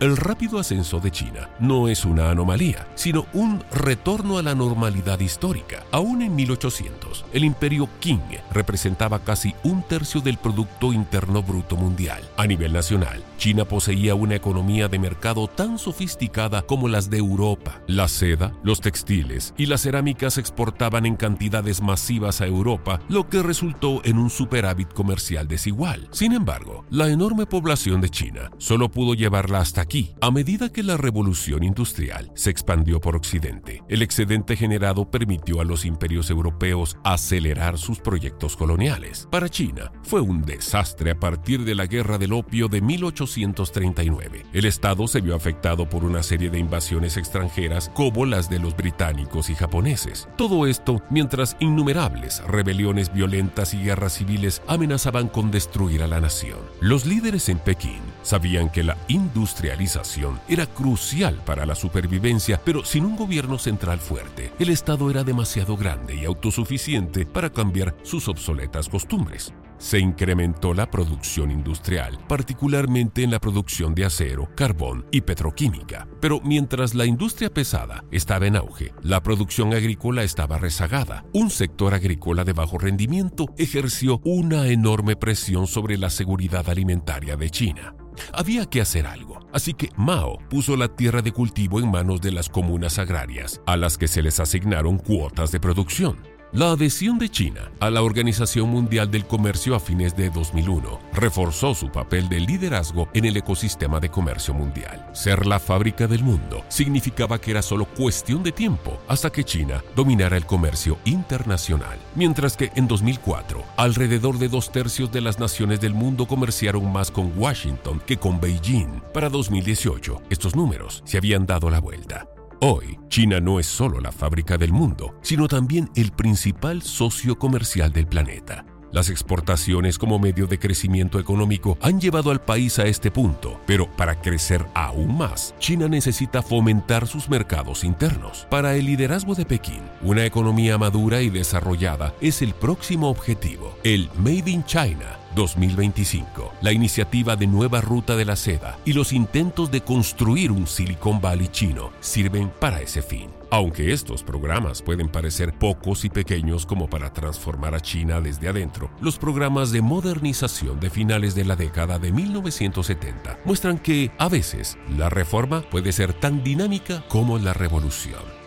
C: El rápido ascenso de China no es una anomalía, sino un retorno a la normalidad histórica. Aún en 1800, el imperio Qing representaba casi un tercio del Producto Interno Bruto Mundial. A nivel nacional, China poseía una economía de mercado tan sofisticada como las de Europa. La seda, los textiles y la cerámica se exportaban en cantidades masivas a Europa, lo que resultó en un superávit comercial desigual. Sin embargo, la enorme población de China solo pudo llevarla hasta aquí. A medida que la revolución industrial se expandió por Occidente, el excedente generado permitió a los imperios europeos acelerar sus proyectos coloniales. Para China, fue un desastre a partir de la guerra del opio de 1839. El Estado se vio afectado por una serie de invasiones extranjeras como las de los británicos y japoneses. Todo esto mientras innumerables rebeliones violentas y guerras civiles amenazaban con destruir a la nación. Los líderes en Pekín sabían que la industrialización era crucial para la supervivencia, pero sin un gobierno central fuerte, el Estado era demasiado grande y autosuficiente para cambiar sus obsoletas costumbres. Se incrementó la producción industrial, particularmente en la producción de acero, carbón y petroquímica. Pero mientras la industria pesada estaba en auge, la producción agrícola estaba rezagada. Un sector agrícola de bajo rendimiento ejerció una enorme presión sobre la seguridad alimentaria de China. Había que hacer algo, así que Mao puso la tierra de cultivo en manos de las comunas agrarias, a las que se les asignaron cuotas de producción. La adhesión de China a la Organización Mundial del Comercio a fines de 2001 reforzó su papel de liderazgo en el ecosistema de comercio mundial. Ser la fábrica del mundo significaba que era solo cuestión de tiempo hasta que China dominara el comercio internacional. Mientras que en 2004, alrededor de dos tercios de las naciones del mundo comerciaron más con Washington que con Beijing. Para 2018, estos números se habían dado la vuelta. Hoy, China no es solo la fábrica del mundo, sino también el principal socio comercial del planeta. Las exportaciones como medio de crecimiento económico han llevado al país a este punto, pero para crecer aún más, China necesita fomentar sus mercados internos. Para el liderazgo de Pekín, una economía madura y desarrollada es el próximo objetivo, el Made in China 2025, la iniciativa de nueva ruta de la seda y los intentos de construir un Silicon Valley chino sirven para ese fin. Aunque estos programas pueden parecer pocos y pequeños como para transformar a China desde adentro, los programas de modernización de finales de la década de 1970 muestran que, a veces, la reforma puede ser tan dinámica como la revolución.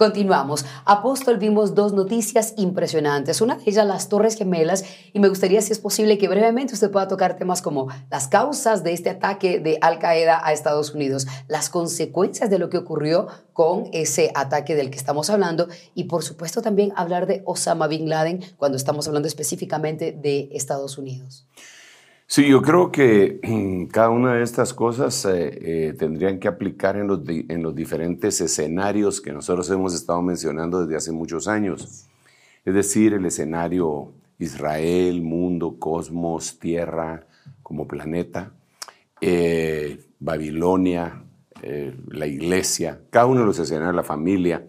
A: Continuamos. Apóstol, vimos dos noticias impresionantes. Una de ellas, las Torres Gemelas, y me gustaría, si es posible, que brevemente usted pueda tocar temas como las causas de este ataque de Al Qaeda a Estados Unidos, las consecuencias de lo que ocurrió con ese ataque del que estamos hablando, y por supuesto también hablar de Osama Bin Laden cuando estamos hablando específicamente de Estados Unidos.
B: Sí, yo creo que mm, cada una de estas cosas eh, eh, tendrían que aplicar en los, en los diferentes escenarios que nosotros hemos estado mencionando desde hace muchos años. Es decir, el escenario Israel, mundo, cosmos, tierra como planeta, eh, Babilonia, la iglesia, cada uno de los escenarios, la familia.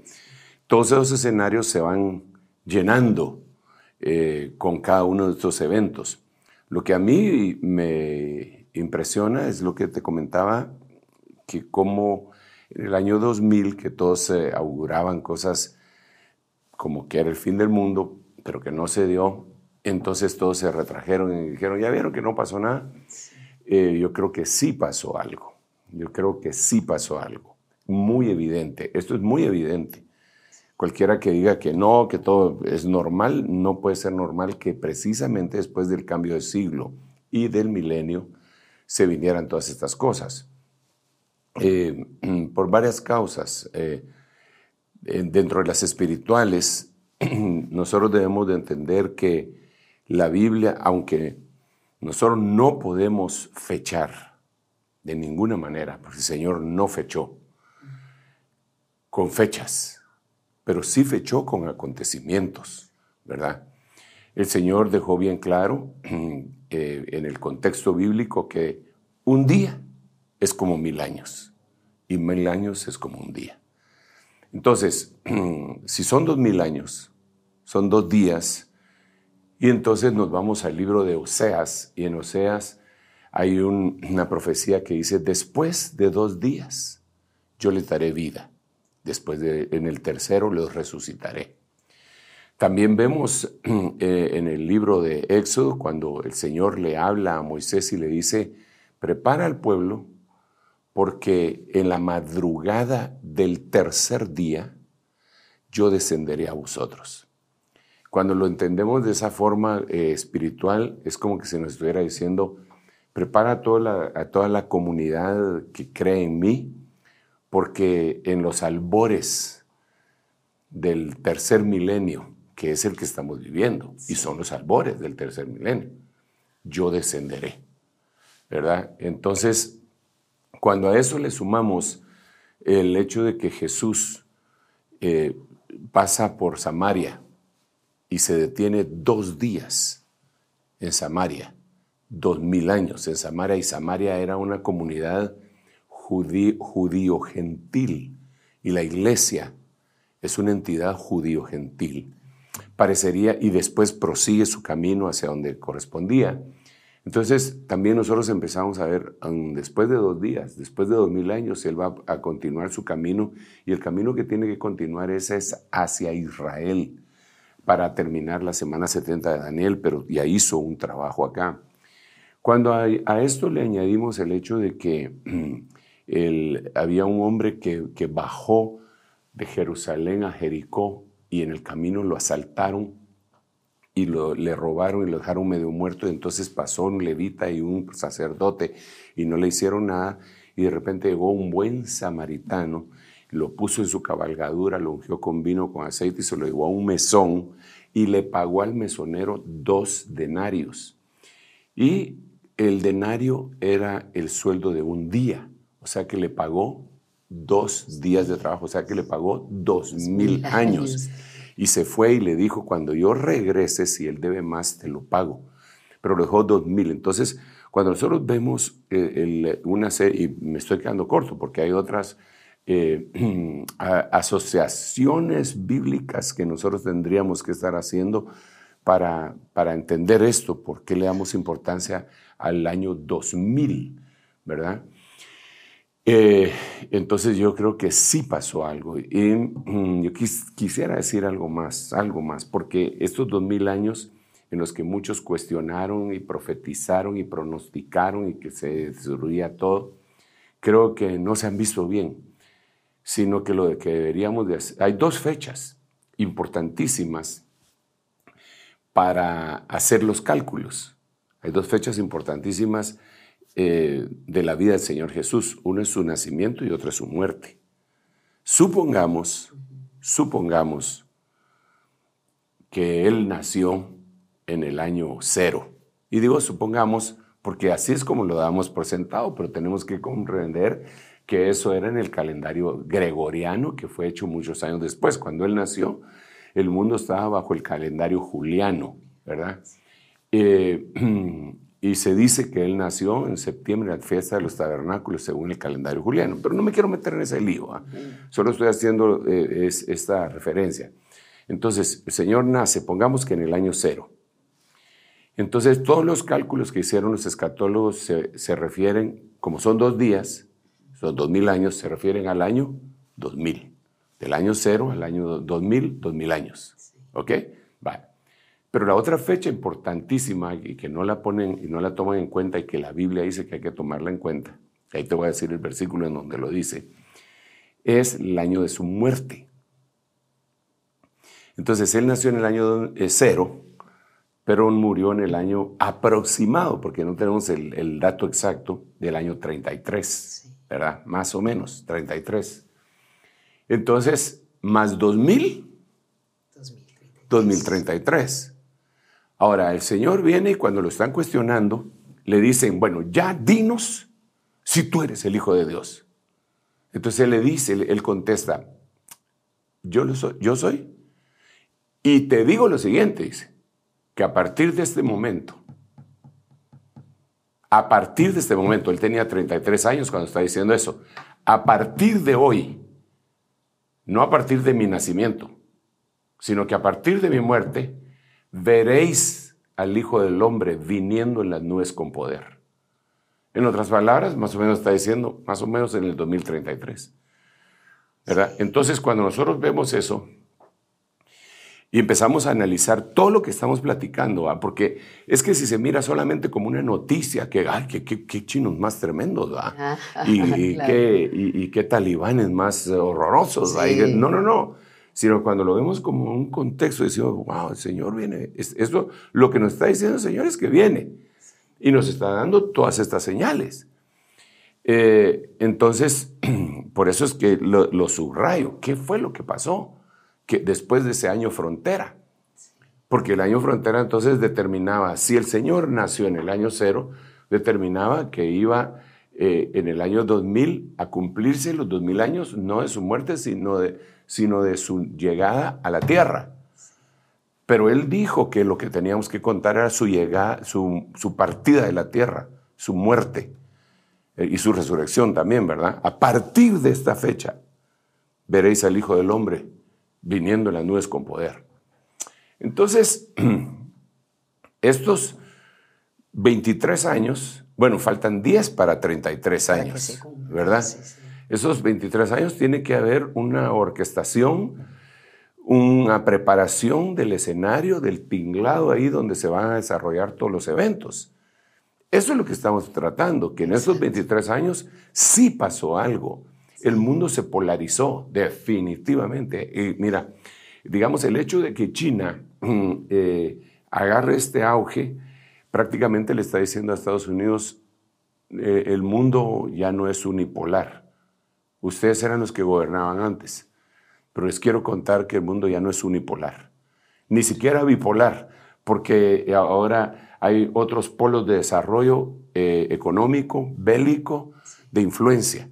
B: Todos esos escenarios se van llenando con cada uno de estos eventos. Lo que a mí me impresiona es lo que te comentaba, que como en el año 2000, que todos se auguraban cosas como que era el fin del mundo, pero que no se dio, Entonces todos se retrajeron y dijeron, ya vieron que no pasó nada. Eh, yo creo que sí pasó algo. Yo creo que sí pasó algo. Muy evidente. Esto es muy evidente. Cualquiera que diga que no, que todo es normal, no puede ser normal que precisamente después del cambio de siglo y del milenio se vinieran todas estas cosas. Eh, por varias causas. Eh, dentro de las espirituales, nosotros debemos de entender que la Biblia, aunque nosotros no podemos fechar de ninguna manera, porque el Señor no fechó con fechas, pero sí fechó con acontecimientos, ¿verdad? El Señor dejó bien claro eh, en el contexto bíblico que un día es como mil años y mil años es como un día. Entonces, si son dos mil años, son dos días, y entonces nos vamos al libro de Oseas, y en Oseas hay una profecía que dice, después de dos días yo les daré vida, después de, en el tercero los resucitaré. También vemos eh, en el libro de Éxodo, cuando el Señor le habla a Moisés y le dice, prepara al pueblo porque en la madrugada del tercer día yo descenderé a vosotros. Cuando lo entendemos de esa forma eh, espiritual, es como que se nos estuviera diciendo, prepara a toda, la, a toda la comunidad que cree en mí, porque en los albores del tercer milenio, que es el que estamos viviendo, y son los albores del tercer milenio, yo descenderé, ¿verdad? Entonces, cuando a eso le sumamos el hecho de que Jesús eh, pasa por Samaria y se detiene dos días en Samaria, dos mil años en Samaria, y Samaria era una comunidad judío-gentil, y la iglesia es una entidad judío-gentil. Parecería, y después prosigue su camino hacia donde correspondía. Entonces, también nosotros empezamos a ver, después de dos días, después de dos mil años, Él va a continuar su camino y el camino que tiene que continuar es, es hacia Israel para terminar la semana 70 de Daniel, pero ya hizo un trabajo acá. Cuando a, esto le añadimos el hecho de que había un hombre que, bajó de Jerusalén a Jericó y en el camino lo asaltaron y lo, le robaron y lo dejaron medio muerto. Y entonces pasó un levita y un sacerdote y no le hicieron nada. Y de repente llegó un buen samaritano, lo puso en su cabalgadura, lo ungió con vino, con aceite y se lo llevó a un mesón y le pagó al mesonero dos denarios. Y el denario era el sueldo de un día, o sea que le pagó dos días de trabajo, o sea que le pagó dos mil años. Y se fue y le dijo, cuando yo regrese, si él debe más, te lo pago. Pero lo dejó dos mil. Entonces, cuando nosotros vemos eh, una serie, y me estoy quedando corto porque hay otras eh, asociaciones bíblicas que nosotros tendríamos que estar haciendo para, para entender esto, por qué le damos importancia al año 2000, ¿verdad? Eh, entonces yo creo que sí pasó algo. Y mm, yo quisiera decir algo más, algo más, porque estos dos mil años en los que muchos cuestionaron y profetizaron y pronosticaron y que se destruía todo, creo que no se han visto bien, sino que lo que deberíamos de hacer, hay dos fechas importantísimas para hacer los cálculos. Hay dos fechas importantísimas eh, de la vida del Señor Jesús. Uno es su nacimiento y otro es su muerte. Supongamos, supongamos que Él nació en el año cero. Y digo supongamos porque así es como lo damos por sentado, pero tenemos que comprender que eso era en el calendario gregoriano que fue hecho muchos años después. Cuando Él nació, el mundo estaba bajo el calendario juliano, ¿verdad? Eh, Y se dice que él nació en septiembre, la fiesta de los tabernáculos, según el calendario juliano. Pero no me quiero meter en ese lío, ¿ah? solo estoy haciendo eh, esta referencia. Entonces, el Señor nace, pongamos que en el año cero. Entonces, todos los cálculos que hicieron los escatólogos se, se refieren, como son dos días, son dos mil años, se refieren al año 2000. Del año cero al año 2000, dos mil años. ¿Ok? Vale. Pero la otra fecha importantísima y que no la ponen y no la toman en cuenta y que la Biblia dice que hay que tomarla en cuenta, ahí te voy a decir el versículo en donde lo dice, es el año de su muerte. Entonces él nació en el año cero, pero murió en el año aproximado, porque no tenemos el, dato exacto del año 33, ¿verdad? Más o menos, 33. Entonces, más 2000, 2033. Ahora, el Señor viene y cuando lo están cuestionando, le dicen, bueno, ya dinos si tú eres el Hijo de Dios. Entonces él le dice, él contesta, yo, lo soy, yo soy. Y te digo lo siguiente, dice, que a partir de este momento, a partir de este momento, él tenía 33 años cuando está diciendo eso, a partir de hoy, no a partir de mi nacimiento, sino que a partir de mi muerte, veréis al Hijo del Hombre viniendo en las nubes con poder. En otras palabras, más o menos está diciendo, más o menos en el 2033. ¿Verdad? Entonces, cuando nosotros vemos eso y empezamos a analizar todo lo que estamos platicando, porque es que si se mira solamente como una noticia, que, ay, qué, chinos más tremendos, ¿verdad? y, qué, talibanes más horrorosos, no, no, no sino cuando lo vemos como un contexto, decimos, wow, el Señor viene. Esto, lo que nos está diciendo el Señor es que viene y nos está dando todas estas señales. Eh, entonces, por eso es que lo, subrayo. ¿Qué fue lo que pasó que después de ese año frontera? Porque el año frontera entonces determinaba, si el Señor nació en el año cero, determinaba que iba eh, en el año 2000 a cumplirse los 2000 años, no de su muerte, sino de sino de su llegada a la tierra. Pero él dijo que lo que teníamos que contar era su llegada, su, partida de la tierra, su muerte eh, y su resurrección también, ¿verdad? A partir de esta fecha veréis al Hijo del Hombre viniendo en las nubes con poder. Entonces, estos 23 años, bueno, faltan 10 para 33 años, ¿verdad? Esos 23 años tiene que haber una orquestación, una preparación del escenario, del tinglado ahí donde se van a desarrollar todos los eventos. Eso es lo que estamos tratando, que en esos 23 años sí pasó algo. El mundo se polarizó definitivamente. Y mira, digamos, el hecho de que China eh, agarre este auge, prácticamente le está diciendo a Estados Unidos, eh, el mundo ya no es unipolar Ustedes eran los que gobernaban antes, pero les quiero contar que el mundo ya no es unipolar, ni siquiera bipolar, porque ahora hay otros polos de desarrollo eh, económico, bélico, de influencia.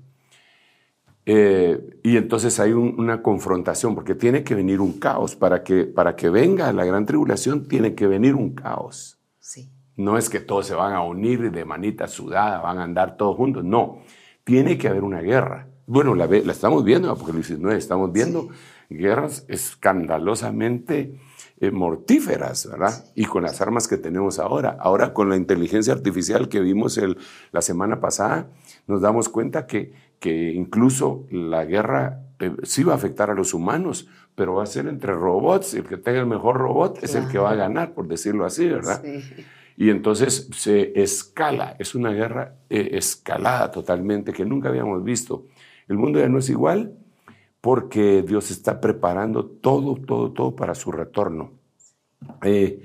B: Eh, y entonces hay una confrontación, porque tiene que venir un caos. Para que, para que venga la gran tribulación, tiene que venir un caos. Sí. No es que todos se van a unir de manita sudada, van a andar todos juntos. No, tiene que haber una guerra. Bueno, la, la estamos viendo, Apocalipsis 9, estamos viendo guerras escandalosamente eh, mortíferas, ¿verdad? Y con las armas que tenemos ahora. Ahora con la inteligencia artificial que vimos el, la semana pasada, nos damos cuenta que, que incluso la guerra eh, sí va a afectar a los humanos, pero va a ser entre robots. El que tenga el mejor robot es el que va a ganar, por decirlo así, ¿verdad? Y entonces se escala, es una guerra eh, escalada totalmente que nunca habíamos visto. El mundo ya no es igual porque Dios está preparando todo, todo, todo para su retorno. Eh,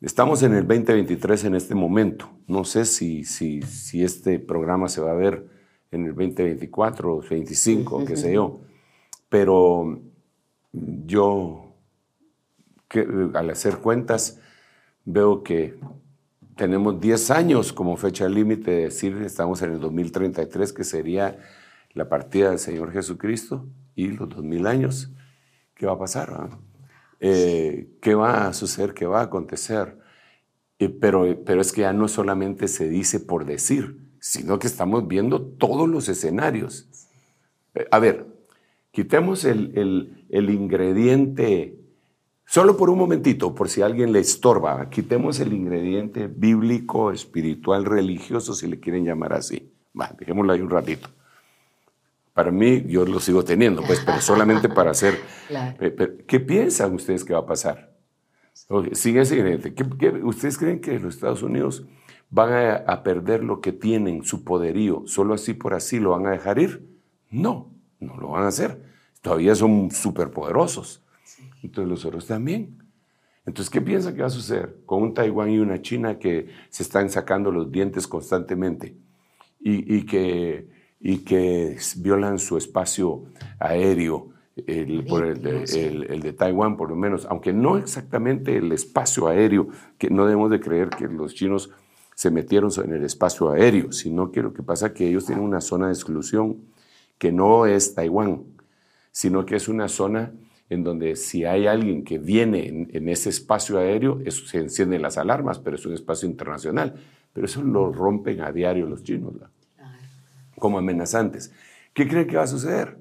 B: estamos en el 2023 en este momento. No sé si, si, si este programa se va a ver en el 2024 o 2025, qué sé yo. Pero yo, que, al hacer cuentas, veo que tenemos 10 años como fecha límite de decir estamos en el 2033, que sería la partida del Señor Jesucristo y los dos mil años. ¿Qué va a pasar? Eh, ¿Qué va a suceder? ¿Qué va a acontecer? pero, pero es que ya no solamente se dice por decir, sino que estamos viendo todos los escenarios. Eh, a ver, quitemos el, el, ingrediente, solo por un momentito, por si alguien le estorba, quitemos el ingrediente bíblico, espiritual, religioso, si le quieren llamar así. Va, dejémoslo ahí un ratito. Para mí, yo lo sigo teniendo, pues, pero solamente para hacer... ¿Qué piensan ustedes que va a pasar? Sigue ese ingrediente. ¿Qué- qué- ustedes creen que los Estados Unidos van a, a perder lo que tienen, su poderío, solo así por así lo van a dejar ir? No, no lo van a hacer. Todavía son superpoderosos. Entonces los otros también. Entonces, ¿qué piensa que va a suceder con un Taiwán y una China que se están sacando los dientes constantemente y, y que, y que violan su espacio aéreo? El, por el, el- el de Taiwán, por lo menos, aunque no exactamente el espacio aéreo, que no debemos de creer que los chinos se metieron en el espacio aéreo, sino que lo que pasa es que ellos tienen una zona de exclusión que no es Taiwán, sino que es una zona en donde si hay alguien que viene en, en ese espacio aéreo, eso se encienden las alarmas, pero es un espacio internacional. Pero eso lo rompen a diario los chinos. Como amenazantes. ¿Qué creen que va a suceder?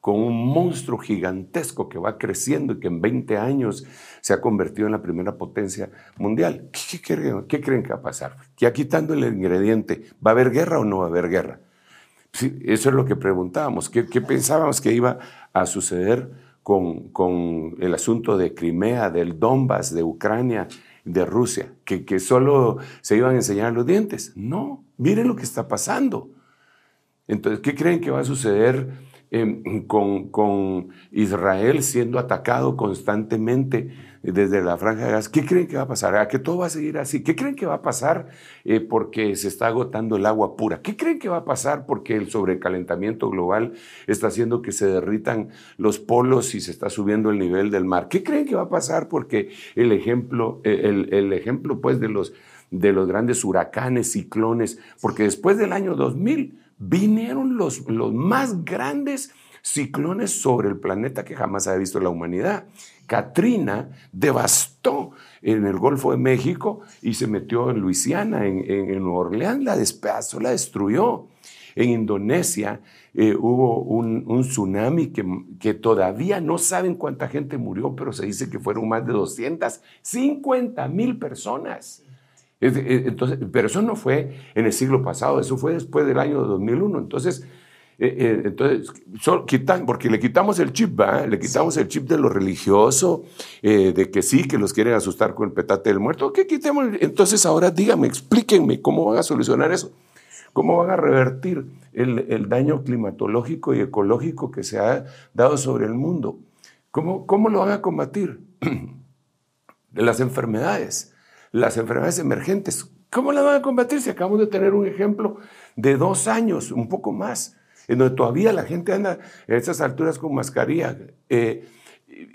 B: Con un monstruo gigantesco que va creciendo y que en 20 años se ha convertido en la primera potencia mundial. ¿Qué, qué creen, qué creen que va a pasar? Ya quitando el ingrediente, ¿va a haber guerra o no va a haber guerra? Sí, eso es lo que preguntábamos. ¿Qué, qué pensábamos que iba a suceder con, con el asunto de Crimea, del Donbass, de Ucrania, de Rusia? ¿Que, ¿Que solo se iban a enseñar los dientes? No, miren lo que está pasando. Entonces, ¿qué creen que va a suceder eh, con, Israel siendo atacado constantemente desde la franja de Gaza? ¿Qué creen que va a pasar? ¿A que todo va a seguir así? ¿Qué creen que va a pasar eh, porque se está agotando el agua pura? ¿Qué creen que va a pasar porque el sobrecalentamiento global está haciendo que se derritan los polos y se está subiendo el nivel del mar? ¿Qué creen que va a pasar porque el ejemplo, eh, el ejemplo pues de los, de los grandes huracanes, ciclones, porque después del año 2000 vinieron los, los más grandes ciclones sobre el planeta que jamás ha visto la humanidad. Katrina devastó en el Golfo de México y se metió en Luisiana, en, en, en Nueva Orleans, la despedazó, la destruyó. En Indonesia eh, hubo un, un tsunami que, que, todavía no saben cuánta gente murió, pero se dice que fueron más de 250 mil personas. Entonces, pero eso no fue en el siglo pasado, eso fue después del año 2001. Entonces, eh, eh, entonces quitan, porque le quitamos el chip, ¿va? le quitamos el chip de lo religioso, eh, de que sí, que los quieren asustar con el petate del muerto. ¿Qué quitemos? Entonces, ahora díganme, explíquenme cómo van a solucionar eso. ¿Cómo van a revertir el, daño climatológico y ecológico que se ha dado sobre el mundo? ¿Cómo, cómo lo van a combatir? las enfermedades las enfermedades emergentes. ¿Cómo las van a combatir si acabamos de tener un ejemplo de dos años, un poco más, en donde todavía la gente anda a estas alturas con mascarilla, eh,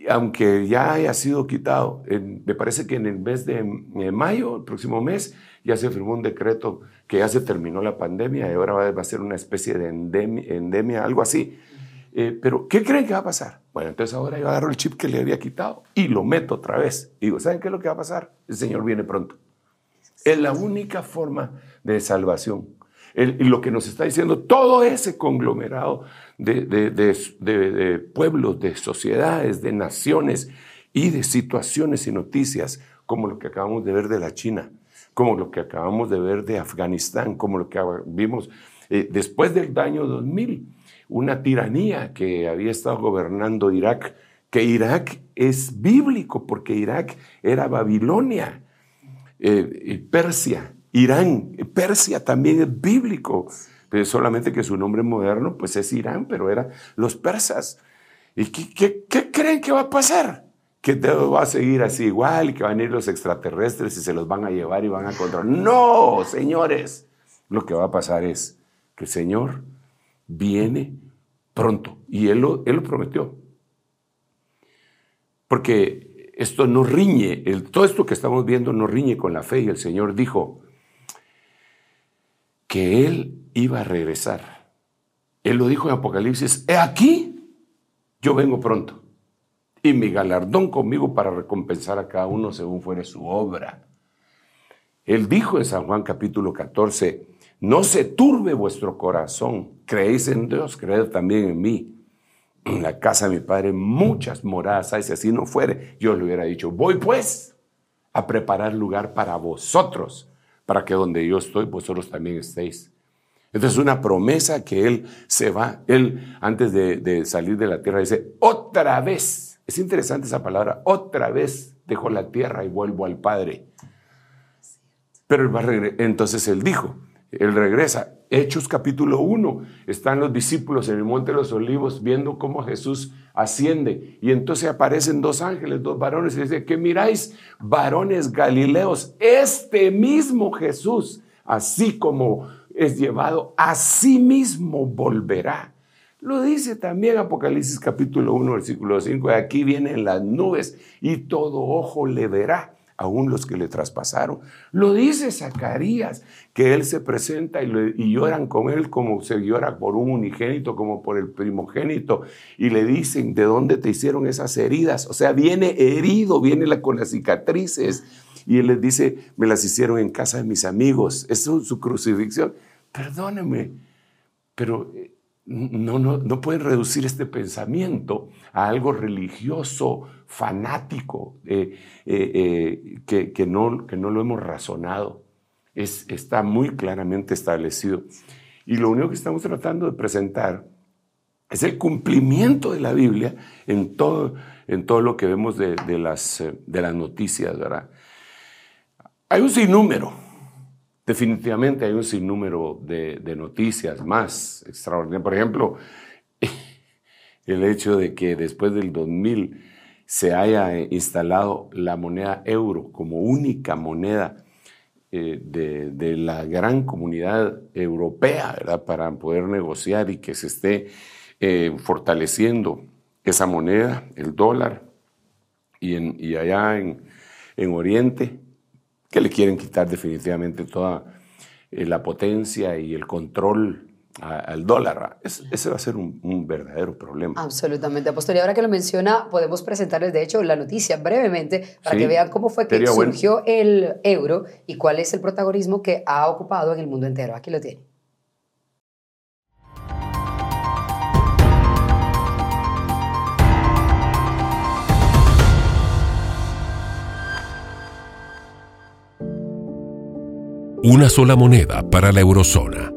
B: aunque ya haya sido quitado? Me parece que en el mes de mayo, el próximo mes, ya se firmó un decreto que ya se terminó la pandemia y ahora va, va a ser una especie de endemia, endemia algo así. Eh, pero, ¿qué creen que va a pasar? Bueno, entonces ahora yo agarro el chip que le había quitado y lo meto otra vez. Y digo, ¿saben qué es lo que va a pasar? El Señor viene pronto. Es la única forma de salvación. Y lo que nos está diciendo todo ese conglomerado de, pueblos, de sociedades, de naciones y de situaciones y noticias, como lo que acabamos de ver de la China, como lo que acabamos de ver de Afganistán, como lo que vimos eh, después del año 2000 una tiranía que había estado gobernando Irak, que Irak es bíblico porque Irak era Babilonia, eh, Persia, Irán, Persia también es bíblico, pero solamente que su nombre moderno pues es Irán, pero eran los persas. ¿Y qué, creen que va a pasar? Que todo va a seguir así igual que van a ir los extraterrestres y se los van a llevar y van a controlar. No, señores, lo que va a pasar es que Señor viene pronto. Y él lo, él lo prometió. Porque esto no riñe, el, todo esto que estamos viendo no riñe con la fe. Y el Señor dijo que Él iba a regresar. Él lo dijo en Apocalipsis, he aquí, yo vengo pronto. Y mi galardón conmigo para recompensar a cada uno según fuere su obra. Él dijo en San Juan capítulo 14, no se turbe vuestro corazón. Creéis en Dios, creed también en mí. En la casa de mi padre muchas moradas hay. Si así no fuere, yo le hubiera dicho, voy pues a preparar lugar para vosotros, para que donde yo estoy, vosotros también estéis. Entonces es una promesa que Él se va. Él, antes de, de salir de la tierra, dice, otra vez Es interesante esa palabra. Otra vez dejo la tierra y vuelvo al Padre. Pero él va entonces él dijo, él regresa. Hechos capítulo 1, están los discípulos en el Monte de los Olivos viendo cómo Jesús asciende. Y entonces aparecen dos ángeles, dos varones, y dice, que miráis, varones galileos, este mismo Jesús, así como es llevado, a sí mismo volverá. Lo dice también Apocalipsis capítulo 1, versículo 5, aquí vienen las nubes y todo ojo le verá aún los que le traspasaron. Lo dice Zacarías, que él se presenta y, lloran con él como se llora por un unigénito, como por el primogénito, y le dicen, ¿de dónde te hicieron esas heridas? O sea, viene herido, viene con las cicatrices, y él les dice, me las hicieron en casa de mis amigos. Es su, crucifixión. Perdóneme, pero eh, no, no, no pueden reducir este pensamiento a algo religioso, fanático, eh, eh, eh, que, no, que no lo hemos razonado. Es, está muy claramente establecido. Y lo único que estamos tratando de presentar es el cumplimiento de la Biblia en todo, en todo lo que vemos de, las, de las noticias, ¿verdad? Hay un sinnúmero Definitivamente hay un sinnúmero de, noticias más extraordinarias. Por ejemplo, el hecho de que después del 2000 se haya instalado la moneda euro como única moneda eh, de, la gran comunidad europea, ¿verdad? Para poder negociar y que se esté eh, fortaleciendo esa moneda, el dólar, y, en, allá en, en Oriente que le quieren quitar definitivamente toda eh, la potencia y el control al dólar. ese va a ser un, verdadero problema.
A: Absolutamente, Apóstol. Y ahora que lo menciona, podemos presentarles, de hecho, la noticia brevemente para que vean cómo fue que surgió el euro y cuál es el protagonismo que ha ocupado en el mundo entero. Aquí lo tiene.
C: Una sola moneda para la eurozona.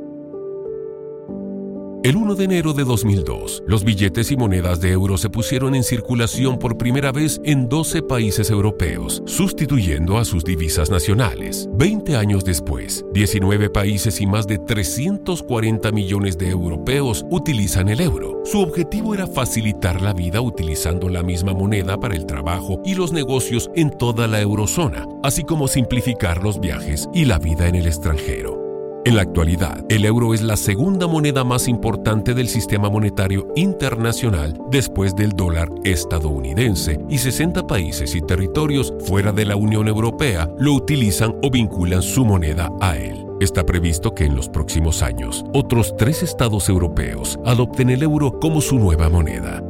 C: El 1 de enero de 2002, los billetes y monedas de euro se pusieron en circulación por primera vez en 12 países europeos, sustituyendo a sus divisas nacionales. 20 años después, 19 países y más de 340 millones de europeos utilizan el euro. Su objetivo era facilitar la vida utilizando la misma moneda para el trabajo y los negocios en toda la eurozona, así como simplificar los viajes y la vida en el extranjero. En la actualidad, el euro es la segunda moneda más importante del sistema monetario internacional después del dólar estadounidense y 60 países y territorios fuera de la Unión Europea lo utilizan o vinculan su moneda a él. Está previsto que en los próximos años otros tres estados europeos adopten el euro como su nueva moneda.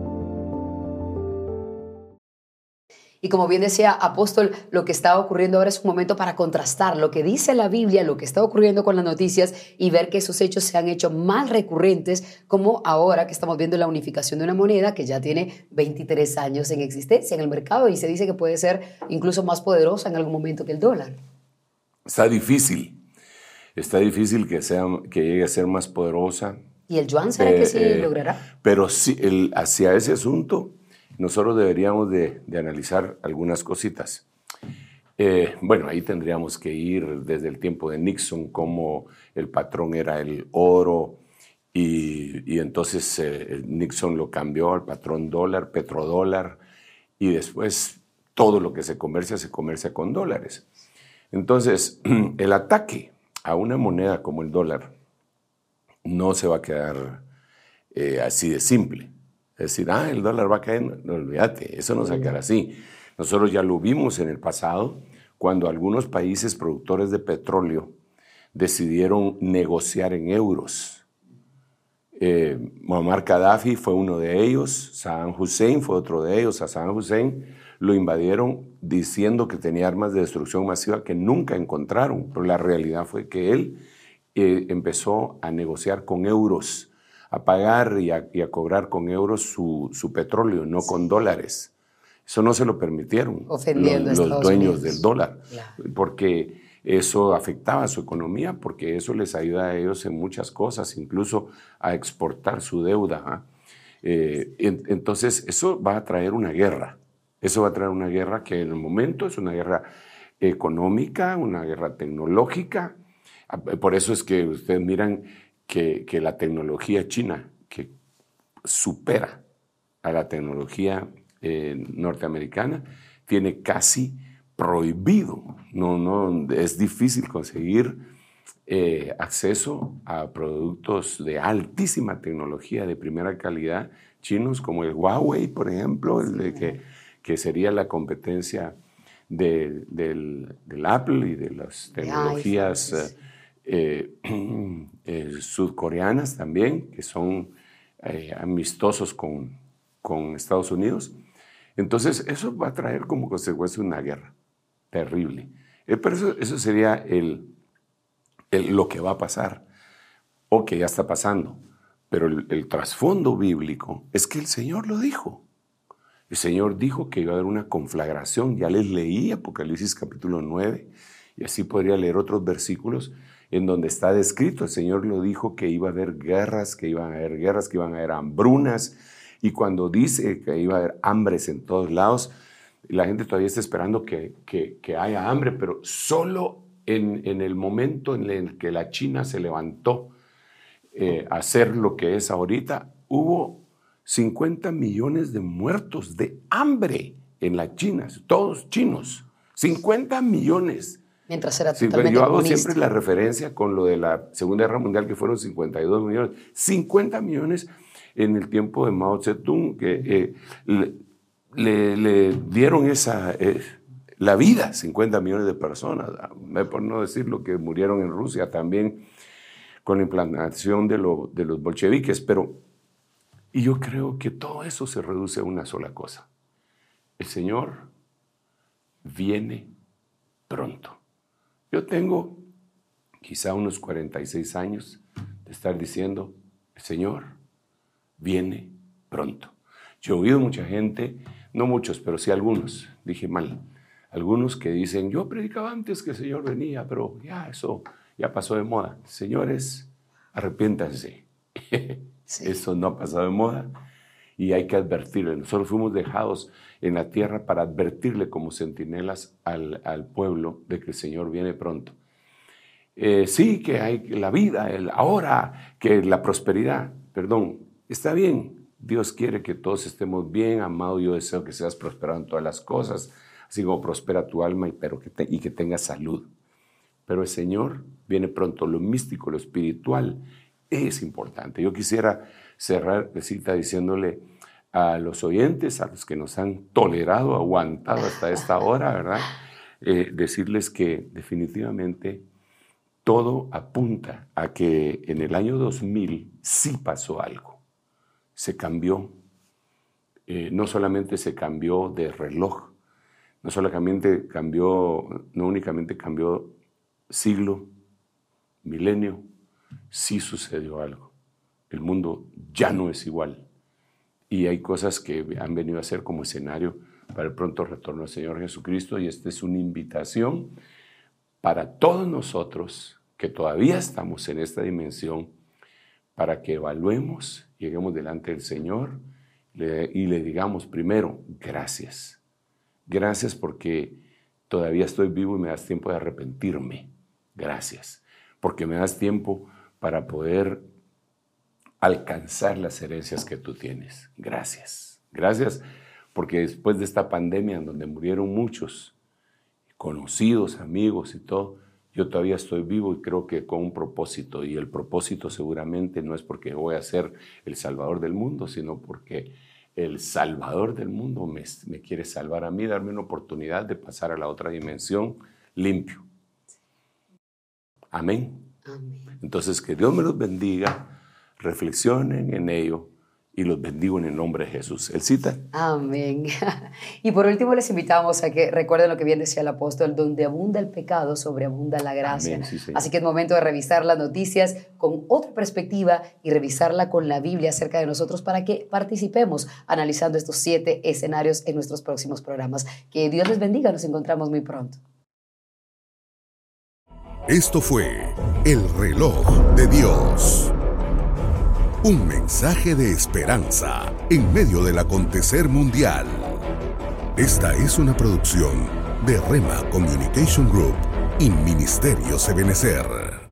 A: Y como bien decía Apóstol, lo que está ocurriendo ahora es un momento para contrastar lo que dice la Biblia, lo que está ocurriendo con las noticias y ver que esos hechos se han hecho más recurrentes, como ahora que estamos viendo la unificación de una moneda que ya tiene 23 años en existencia en el mercado y se dice que puede ser incluso más poderosa en algún momento que el dólar.
B: Está difícil, está difícil que, sea, que llegue a ser más poderosa.
A: ¿Y el yuan será que sí eh, logrará?
B: Pero sí, el, hacia ese asunto nosotros deberíamos de, analizar algunas cositas. Eh, bueno, ahí tendríamos que ir desde el tiempo de Nixon, cómo el patrón era el oro, y, entonces eh, Nixon lo cambió al patrón dólar, petrodólar, y después todo lo que se comercia se comercia con dólares. Entonces, el ataque a una moneda como el dólar no se va a quedar eh, así de simple decir, ah, el dólar va a caer. No, olvídate, eso no se va a quedar así. Nosotros ya lo vimos en el pasado, cuando algunos países productores de petróleo decidieron negociar en euros. Eh, Muammar Gaddafi fue uno de ellos, Saddam Hussein fue otro de ellos. A Saddam Hussein lo invadieron diciendo que tenía armas de destrucción masiva que nunca encontraron, pero la realidad fue que él eh, empezó a negociar con euros a pagar y a, cobrar con euros su, petróleo, no con dólares. Eso no se lo permitieron
A: Ofendiendo
B: los, dueños del dólar, porque eso afectaba a su economía, porque eso les ayuda a ellos en muchas cosas, incluso a exportar su deuda. ¿ah? Eh, entonces, eso va a traer una guerra. Eso va a traer una guerra que en el momento es una guerra económica, una guerra tecnológica. Ah, por eso es que ustedes miran que, que la tecnología china, que supera a la tecnología eh, norteamericana, tiene casi prohibido, no, no, es difícil conseguir eh, acceso a productos de altísima tecnología, de primera calidad, chinos como el Huawei, por ejemplo, el de que, que sería la competencia del, del, Apple y de las tecnologías eh, sudcoreanas también, que son amistosos con, con Estados Unidos. Entonces, eso va a traer como consecuencia una guerra terrible. Eh, pero eso, eso sería el, lo que va a pasar o que ya está pasando. Pero el, trasfondo bíblico es que el Señor lo dijo. El Señor dijo que iba a haber una conflagración. Ya les leí Apocalipsis capítulo 9 y así podría leer otros versículos en donde está descrito. El Señor lo dijo que iba a haber guerras, que iban a haber guerras, que iban a haber hambrunas, y cuando dice que iba a haber hambres en todos lados, la gente todavía está esperando que, que, haya hambre, pero solo en, en, el momento en el que la China se levantó eh, a hacer lo que es ahorita, hubo 50 millones de muertos de hambre en la China, todos chinos, 50 millones.
A: Mientras era totalmente
B: Yo hago siempre la referencia con lo de la Segunda Guerra Mundial, que fueron 52 millones. 50 millones en el tiempo de Mao Zedong, que eh, le, dieron esa, eh, la vida 50 millones de personas, por no decir lo que murieron en Rusia también con la implantación de, de los bolcheviques, pero y yo creo que todo eso se reduce a una sola cosa. El Señor viene pronto. Yo tengo quizá unos 46 años de estar diciendo, el Señor viene pronto. Yo he oído mucha gente, no muchos, pero sí algunos, dije mal, algunos que dicen, yo predicaba antes que el Señor venía, pero ya eso ya pasó de moda. Señores, arrepiéntanse. Eso no ha pasado de moda y hay que advertirle. Nosotros fuimos dejados en la tierra para advertirle como centinelas al, al pueblo de que el Señor viene pronto. Eh, sí, que hay la vida, el ahora, que la prosperidad, perdón, Está bien, Dios quiere que todos estemos bien, amado, yo deseo que seas prosperado en todas las cosas, así como prospera tu alma y, pero que y que tengas salud. Pero el Señor viene pronto, lo místico, lo espiritual es importante. Yo quisiera cerrar la cita diciéndole a los oyentes, a los que nos han tolerado, aguantado hasta esta hora, ¿verdad? Eh, decirles que definitivamente todo apunta a que en el año 2000 sí pasó algo se cambió, eh, no solamente se cambió de reloj, no solamente cambió, no únicamente cambió siglo, milenio, sí sucedió algo. El mundo ya no es igual. Y hay cosas que han venido a ser como escenario para el pronto retorno del Señor Jesucristo y esta es una invitación para todos nosotros que todavía estamos en esta dimensión para que evaluemos lleguemos delante del Señor y le digamos primero, gracias. Gracias porque todavía estoy vivo y me das tiempo de arrepentirme. Gracias. Porque me das tiempo para poder alcanzar las herencias que tú tienes. Gracias. Gracias porque después de esta pandemia en donde murieron muchos, conocidos, amigos y todo, yo todavía estoy vivo y creo que con un propósito. Y el propósito seguramente no es porque voy a ser el salvador del mundo, sino porque el salvador del mundo me, quiere salvar a mí, darme una oportunidad de pasar a la otra dimensión limpio. Amén. Amén. Entonces, que Dios me los bendiga, reflexionen en ello y los bendigo en el nombre de Jesús. ¿El cita?
A: Amén. Y por último les invitamos a que recuerden lo que bien decía el apóstol, donde abunda el pecado, sobreabunda la gracia. Así que es momento de revisar las noticias con otra perspectiva y revisarla con la Biblia acerca de nosotros para que participemos analizando estos siete escenarios en nuestros próximos programas. Que Dios les bendiga, nos encontramos muy pronto.
D: Esto fue El reloj de Dios. Un mensaje de esperanza en medio del acontecer mundial. Esta es una producción de Rema Communication Group y Ministerio Sebenecer.